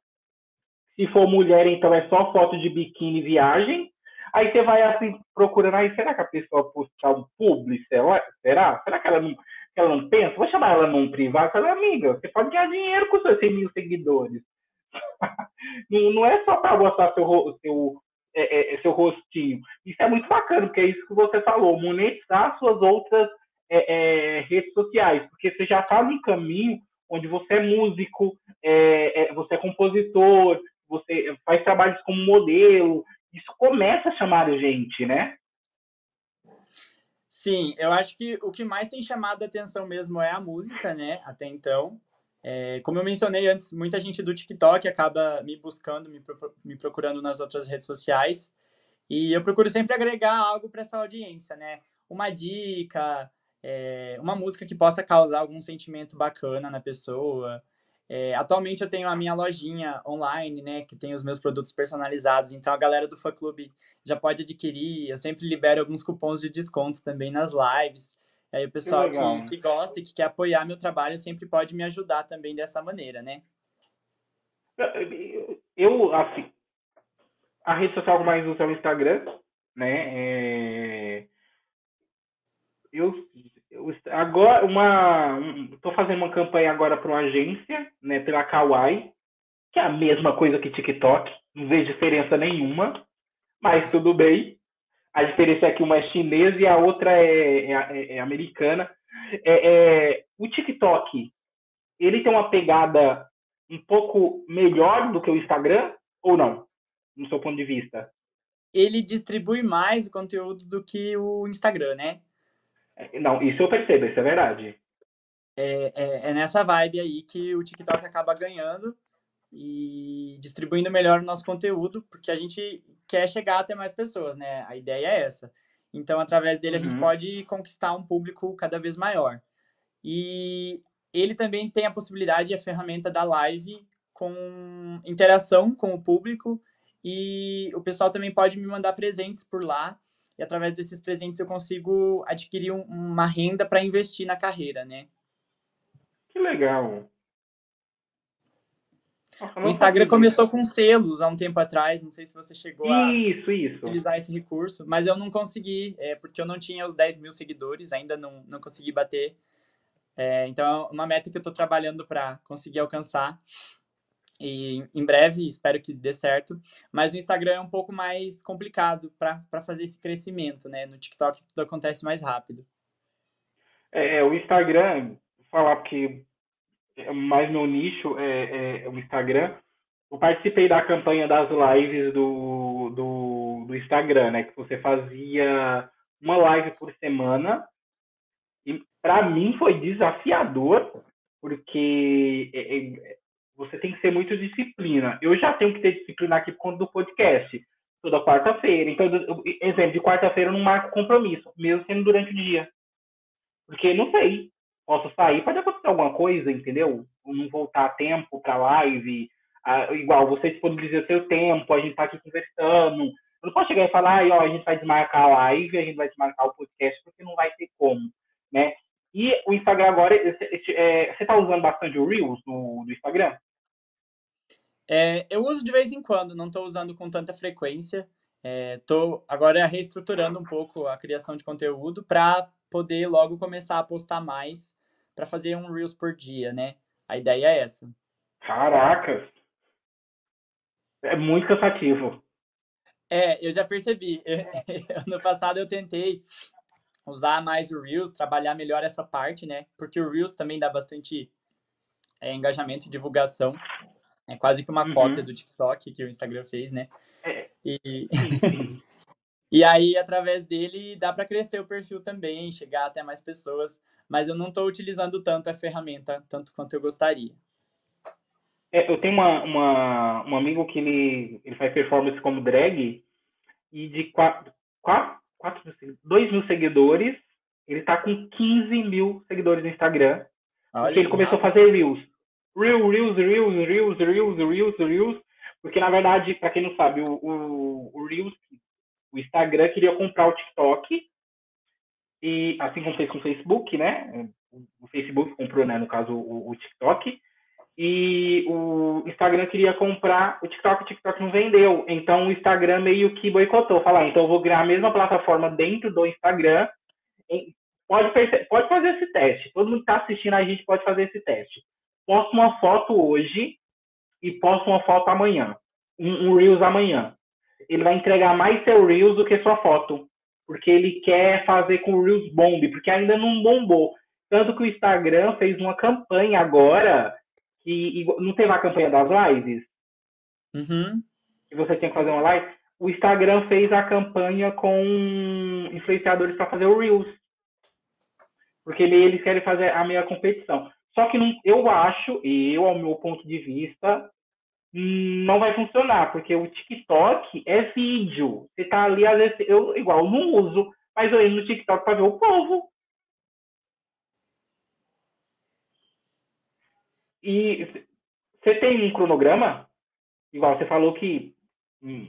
se for mulher, então é só foto de biquíni viagem, aí você vai assim procurando, aí será que a pessoa postar um publi, será? Será? Que ela não, que ela não pensa? Vou chamar ela num privado, falar, amiga, você pode ganhar dinheiro com seus 100 mil seguidores. [laughs] não é só para mostrar seu, seu, é, é, é, seu rostinho. Isso é muito bacana, porque é isso que você falou, monetizar suas outras é, é redes sociais, porque você já está no caminho onde você é músico, é, você é compositor, você faz trabalhos como modelo, isso começa a chamar a gente, né? Sim, eu acho que o que mais tem chamado a atenção mesmo é a música, né? Até então. É, como eu mencionei antes, muita gente do TikTok acaba me buscando, me, me procurando nas outras redes sociais. E eu procuro sempre agregar algo para essa audiência, né? Uma dica, é, uma música que possa causar algum sentimento bacana na pessoa. É, atualmente eu tenho a minha lojinha online, né, que tem os meus produtos personalizados, então a galera do fã clube já pode adquirir. Eu sempre libero alguns cupons de desconto também nas lives. Aí o pessoal que, que, que, gosta e que quer apoiar meu trabalho sempre pode me ajudar também dessa maneira, né? Eu, assim, a rede social que mais uso é o Instagram, né? É... Eu, eu, agora, uma, estou um, fazendo uma campanha agora para uma agência, né? Pela Kawaii, que é a mesma coisa que TikTok, não vejo diferença nenhuma, mas tudo bem. A diferença é que uma é chinesa e a outra é, é, é, é americana. É, é, o TikTok, ele tem uma pegada um pouco melhor do que o Instagram ou não, no seu ponto de vista? Ele distribui mais o conteúdo do que o Instagram, né? É, não, isso eu percebo, isso é verdade. É, é, é, nessa vibe aí que o TikTok acaba ganhando e distribuindo melhor o nosso conteúdo, porque a gente quer chegar até mais pessoas, né? A ideia é essa. Então, através dele, uhum. a gente uhum. pode conquistar um público cada vez maior. E ele também tem a possibilidade, a ferramenta da live com interação com o público e o pessoal também pode me mandar presentes por lá e através desses presentes eu consigo adquirir um, uma renda para investir na carreira, né? Que legal. O Instagram começou com selos há um tempo atrás, não sei se você chegou isso, a isso. utilizar esse recurso, mas eu não consegui, é, porque eu não tinha os 10 mil seguidores, ainda não, não consegui bater. É, então, é uma meta que eu estou trabalhando para conseguir alcançar. E em breve, espero que dê certo. Mas o Instagram é um pouco mais complicado para fazer esse crescimento, né? No TikTok tudo acontece mais rápido. É, o Instagram, falar que é mais meu nicho é, é, o Instagram. Eu participei da campanha das lives do, do, do Instagram, né? Que você fazia uma live por semana. E para mim foi desafiador, porque é, é, você tem que ser muito disciplina. Eu já tenho que ter disciplina aqui por conta do podcast, toda quarta-feira. Então, exemplo, de quarta-feira eu não marco compromisso, mesmo sendo durante o dia. Porque não sei, posso sair, pode acontecer alguma coisa, entendeu? Não voltar a tempo para live, ah, igual você disponibiliza seu tempo, a gente está aqui conversando. Eu não posso chegar e falar, ah, ó, a gente vai desmarcar a live, a gente vai desmarcar o podcast, porque não vai ter como, né? E o Instagram agora, é, você está usando bastante o Reels no, no Instagram? É, eu uso de vez em quando, não estou usando com tanta frequência. Estou é, agora reestruturando um pouco a criação de conteúdo para poder logo começar a postar mais para fazer um Reels por dia, né? A ideia é essa. Caracas! É muito cansativo. É, eu já percebi. [laughs] ano passado eu tentei usar mais o Reels, trabalhar melhor essa parte, né? Porque o Reels também dá bastante é, engajamento e divulgação. É quase que uma uhum. cópia do TikTok que o Instagram fez, né? É. E, [laughs] e aí, através dele, dá para crescer o perfil também, chegar até mais pessoas. Mas eu não estou utilizando tanto a ferramenta, tanto quanto eu gostaria. É, eu tenho uma, uma, um amigo que ele, ele faz performance como drag e de 4, 4, 4 2 mil seguidores, ele está com 15 mil seguidores no Instagram. Olha porque ele começou a fazer Reels. Reels, Reels, Reels, Reels, Reels, Reels, Reels. Porque, na verdade, para quem não sabe, o, o, o Reels, o Instagram queria comprar o TikTok. E assim como fez com o Facebook, né? O Facebook comprou, né, no caso, o, o TikTok e o Instagram queria comprar o TikTok, o TikTok não vendeu. Então o Instagram meio que boicotou, falar, ah, então eu vou criar a mesma plataforma dentro do Instagram. Pode, pode fazer esse teste. Todo mundo que está assistindo a gente pode fazer esse teste. Posta uma foto hoje e posta uma foto amanhã. Um, um Reels amanhã. Ele vai entregar mais seu Reels do que sua foto. Porque ele quer fazer com o Reels bombe, porque ainda não bombou. Tanto que o Instagram fez uma campanha agora que não teve a campanha das lives? Uhum. Que você tinha que fazer uma live? O Instagram fez a campanha com influenciadores para fazer o Reels. Porque eles querem fazer a meia competição. Só que não, eu acho, eu, ao meu ponto de vista, não vai funcionar, porque o TikTok é vídeo. Você tá ali, às vezes, eu igual, não uso, mas eu entro no TikTok para ver o povo. E você tem um cronograma? Igual você falou que hum,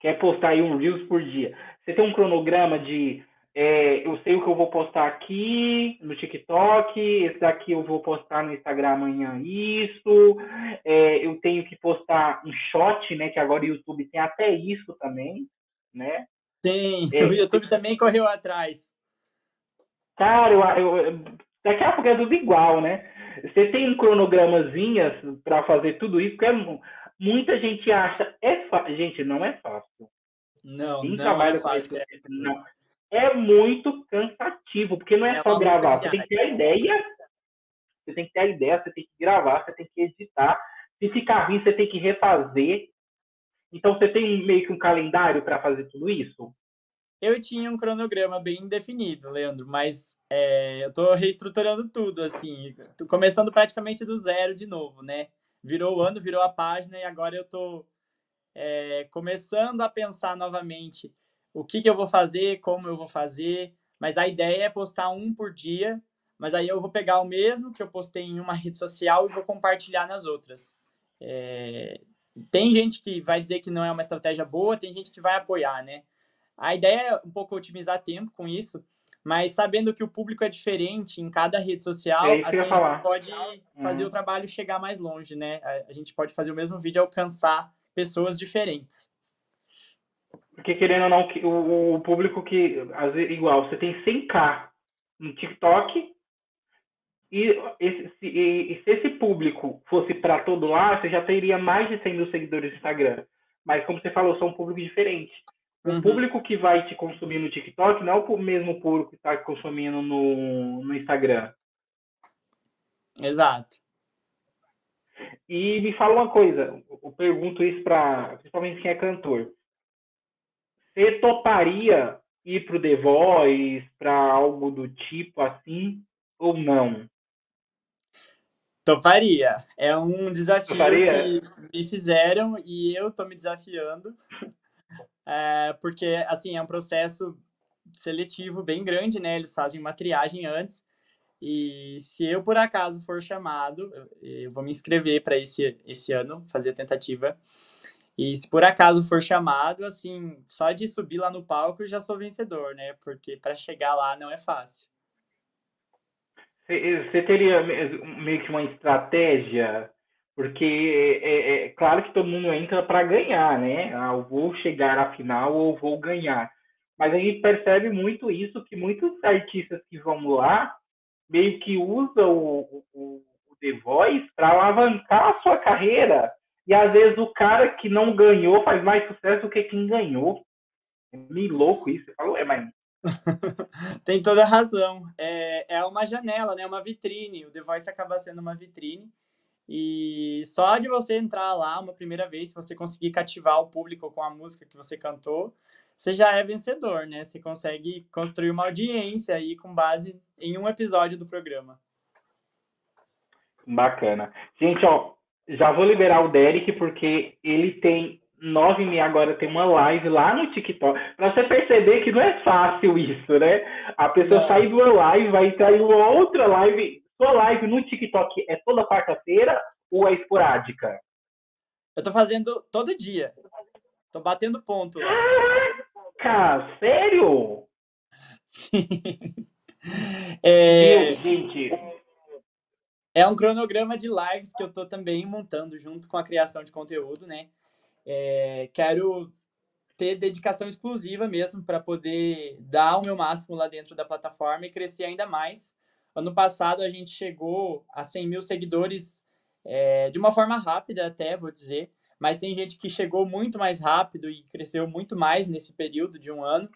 quer postar aí um Reels por dia. Você tem um cronograma de é, eu sei o que eu vou postar aqui no TikTok, esse daqui eu vou postar no Instagram amanhã isso, é, eu tenho que postar um shot, né? Que agora o YouTube tem até isso também, né? Tem, é, o YouTube também correu atrás. Cara, eu, eu, daqui a pouco é tudo igual, né? Você tem um cronogramazinho para fazer tudo isso, porque é, muita gente acha. É Gente, não é fácil. Não, Quem não é fácil. É, não. É muito cansativo, porque não é, é só gravar, você tem que ter a ideia. Você tem que ter a ideia, você tem que gravar, você tem que editar. Se ficar ruim, você tem que refazer. Então, você tem meio que um calendário para fazer tudo isso? Eu tinha um cronograma bem definido, Leandro, mas é, eu estou reestruturando tudo, assim, começando praticamente do zero de novo, né? Virou o ano, virou a página e agora eu estou é, começando a pensar novamente o que, que eu vou fazer, como eu vou fazer, mas a ideia é postar um por dia, mas aí eu vou pegar o mesmo que eu postei em uma [laughs] rede social e vou compartilhar nas outras. É, tem gente que vai dizer que não é uma estratégia boa, tem gente que vai apoiar, né? A ideia é um pouco otimizar tempo com isso, mas sabendo que o público é diferente em cada rede social, é assim a gente pode fazer uhum. o trabalho chegar mais longe, né? A gente pode fazer o mesmo vídeo e alcançar pessoas diferentes. Porque querendo ou não, o, o público que, igual, você tem 100k no TikTok, e, esse, e, e se esse público fosse para todo lado, você já teria mais de 100 mil seguidores no Instagram. Mas como você falou, são um público diferente. O uhum. público que vai te consumir no TikTok não é o mesmo público que está consumindo no, no Instagram. Exato. E me fala uma coisa, eu pergunto isso para principalmente quem é cantor. Você toparia ir para o The Voice, para algo do tipo assim, ou não? Toparia. É um desafio Toparia? que me fizeram e eu tô me desafiando [laughs] é, porque, assim, é um processo seletivo bem grande, né? Eles fazem uma triagem antes. E se eu por acaso for chamado, eu vou me inscrever para esse, esse ano, fazer a tentativa. E se por acaso for chamado, assim, só de subir lá no palco eu já sou vencedor, né? Porque para chegar lá não é fácil. Você teria meio que uma estratégia? Porque é, é, é claro que todo mundo entra para ganhar, né? Ah, eu vou chegar à final ou vou ganhar. Mas a gente percebe muito isso, que muitos artistas que vão lá meio que usam o, o, o The Voice para alavancar a sua carreira. E às vezes o cara que não ganhou faz mais sucesso do que quem ganhou. É meio louco isso. Você falou, é, mas [laughs] Tem toda a razão. É, é uma janela, né? Uma vitrine. O The Voice acaba sendo uma vitrine. E só de você entrar lá uma primeira vez, se você conseguir cativar o público com a música que você cantou, você já é vencedor, né? Você consegue construir uma audiência aí com base em um episódio do programa. Bacana. Gente, ó, já vou liberar o Derek porque ele tem nove e meia agora tem uma live lá no TikTok. Pra você perceber que não é fácil isso, né? A pessoa não. sai de uma live, vai entrar em uma outra live. Sua live no TikTok é toda quarta-feira ou é esporádica? Eu tô fazendo todo dia. Tô batendo ponto. Caraca, sério? [laughs] Sim. É... gente. É um cronograma de lives que eu tô também montando junto com a criação de conteúdo, né? É, quero ter dedicação exclusiva mesmo para poder dar o meu máximo lá dentro da plataforma e crescer ainda mais. Ano passado a gente chegou a 100 mil seguidores é, de uma forma rápida até, vou dizer, mas tem gente que chegou muito mais rápido e cresceu muito mais nesse período de um ano.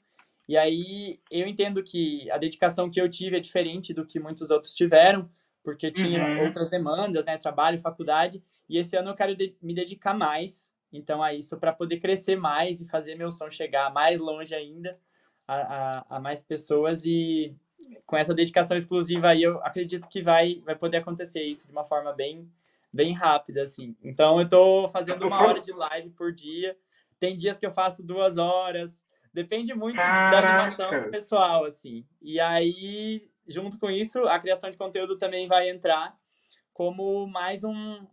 E aí eu entendo que a dedicação que eu tive é diferente do que muitos outros tiveram, porque tinha uhum. outras demandas, né, trabalho, faculdade, e esse ano eu quero de me dedicar mais então, é isso para poder crescer mais e fazer meu som chegar mais longe ainda a, a, a, mais pessoas. E com essa dedicação exclusiva aí, eu acredito que vai, vai poder acontecer isso de uma forma bem, bem rápida, assim. Então, eu estou fazendo uma hora de live por dia. Tem dias que eu faço duas horas. Depende muito Caraca. da animação pessoal, assim. E aí, junto com isso, a criação de conteúdo também vai entrar como mais um,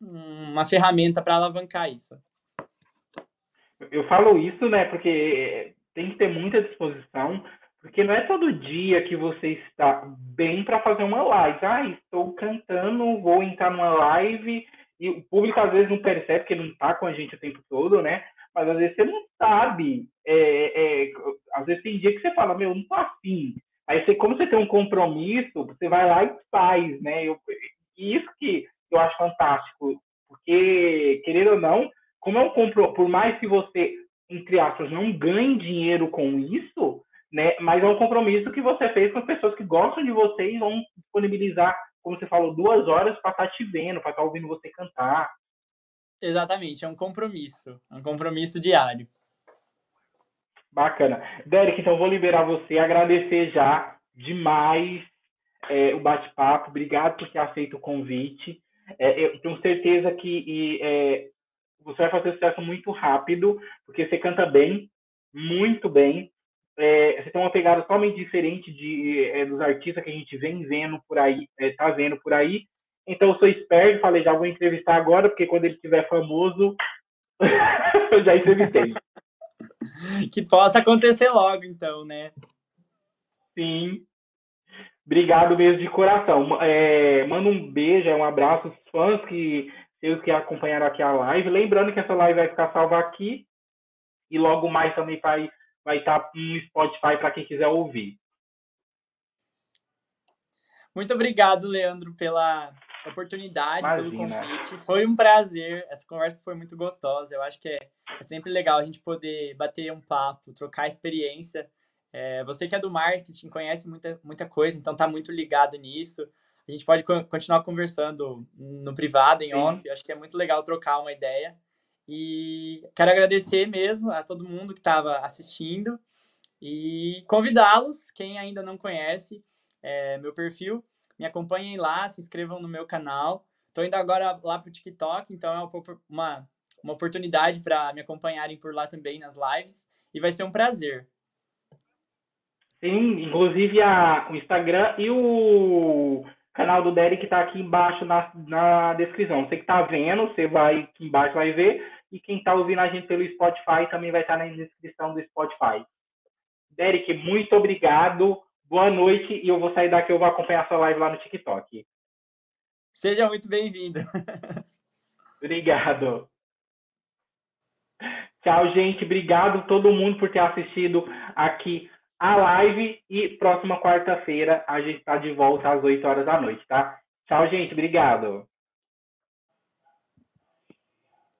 uma ferramenta para alavancar isso. Eu falo isso, né, porque tem que ter muita disposição, porque não é todo dia que você está bem para fazer uma live. Ah, estou cantando, vou entrar numa live, e o público às vezes não percebe, porque não está com a gente o tempo todo, né? Mas às vezes você não sabe. É, é, às vezes tem dia que você fala, meu, não tô afim. Aí você, como você tem um compromisso, você vai lá e faz, né? Eu, isso que eu acho fantástico, porque, querendo ou não, como é um compro, por mais que você, entre aspas, não ganhe dinheiro com isso, né, mas é um compromisso que você fez com as pessoas que gostam de você e vão disponibilizar, como você falou, duas horas para estar tá te vendo, para estar tá ouvindo você cantar. Exatamente, é um compromisso, é um compromisso diário. Bacana. Derek, então vou liberar você, agradecer já demais é, o bate-papo, obrigado por ter aceito o convite. É, eu tenho certeza que e, é, você vai fazer sucesso muito rápido, porque você canta bem, muito bem. É, você tem uma pegada totalmente diferente de, é, dos artistas que a gente vem vendo por aí, é, tá vendo por aí. Então eu sou esperto, falei, já vou entrevistar agora, porque quando ele estiver famoso, [laughs] eu já entrevistei. Que possa acontecer logo, então, né? Sim. Obrigado mesmo de coração. É, manda um beijo, um abraço aos fãs que os que acompanharam aqui a live. Lembrando que essa live vai ficar salva aqui e logo mais também vai vai estar no Spotify para quem quiser ouvir. Muito obrigado, Leandro, pela oportunidade, Imagina. pelo convite. Foi um prazer. Essa conversa foi muito gostosa. Eu acho que é, é sempre legal a gente poder bater um papo, trocar experiência é, você que é do marketing conhece muita, muita coisa, então está muito ligado nisso. A gente pode continuar conversando no privado, em Sim. off. Acho que é muito legal trocar uma ideia. E quero agradecer mesmo a todo mundo que estava assistindo e convidá-los, quem ainda não conhece é, meu perfil, me acompanhem lá, se inscrevam no meu canal. Estou indo agora lá para o TikTok, então é uma, uma oportunidade para me acompanharem por lá também nas lives. E vai ser um prazer. Tem, inclusive, a, o Instagram e o canal do Derek está aqui embaixo na, na descrição. Você que está vendo, você vai aqui embaixo vai ver. E quem está ouvindo a gente pelo Spotify também vai estar tá na descrição do Spotify. Derek, muito obrigado. Boa noite. E eu vou sair daqui, eu vou acompanhar sua live lá no TikTok. Seja muito bem-vindo. [laughs] Obrigado. Tchau, gente. Obrigado todo mundo por ter assistido aqui a live. E próxima quarta-feira a gente está de volta às 8 horas da noite, tá? Tchau, gente. Obrigado.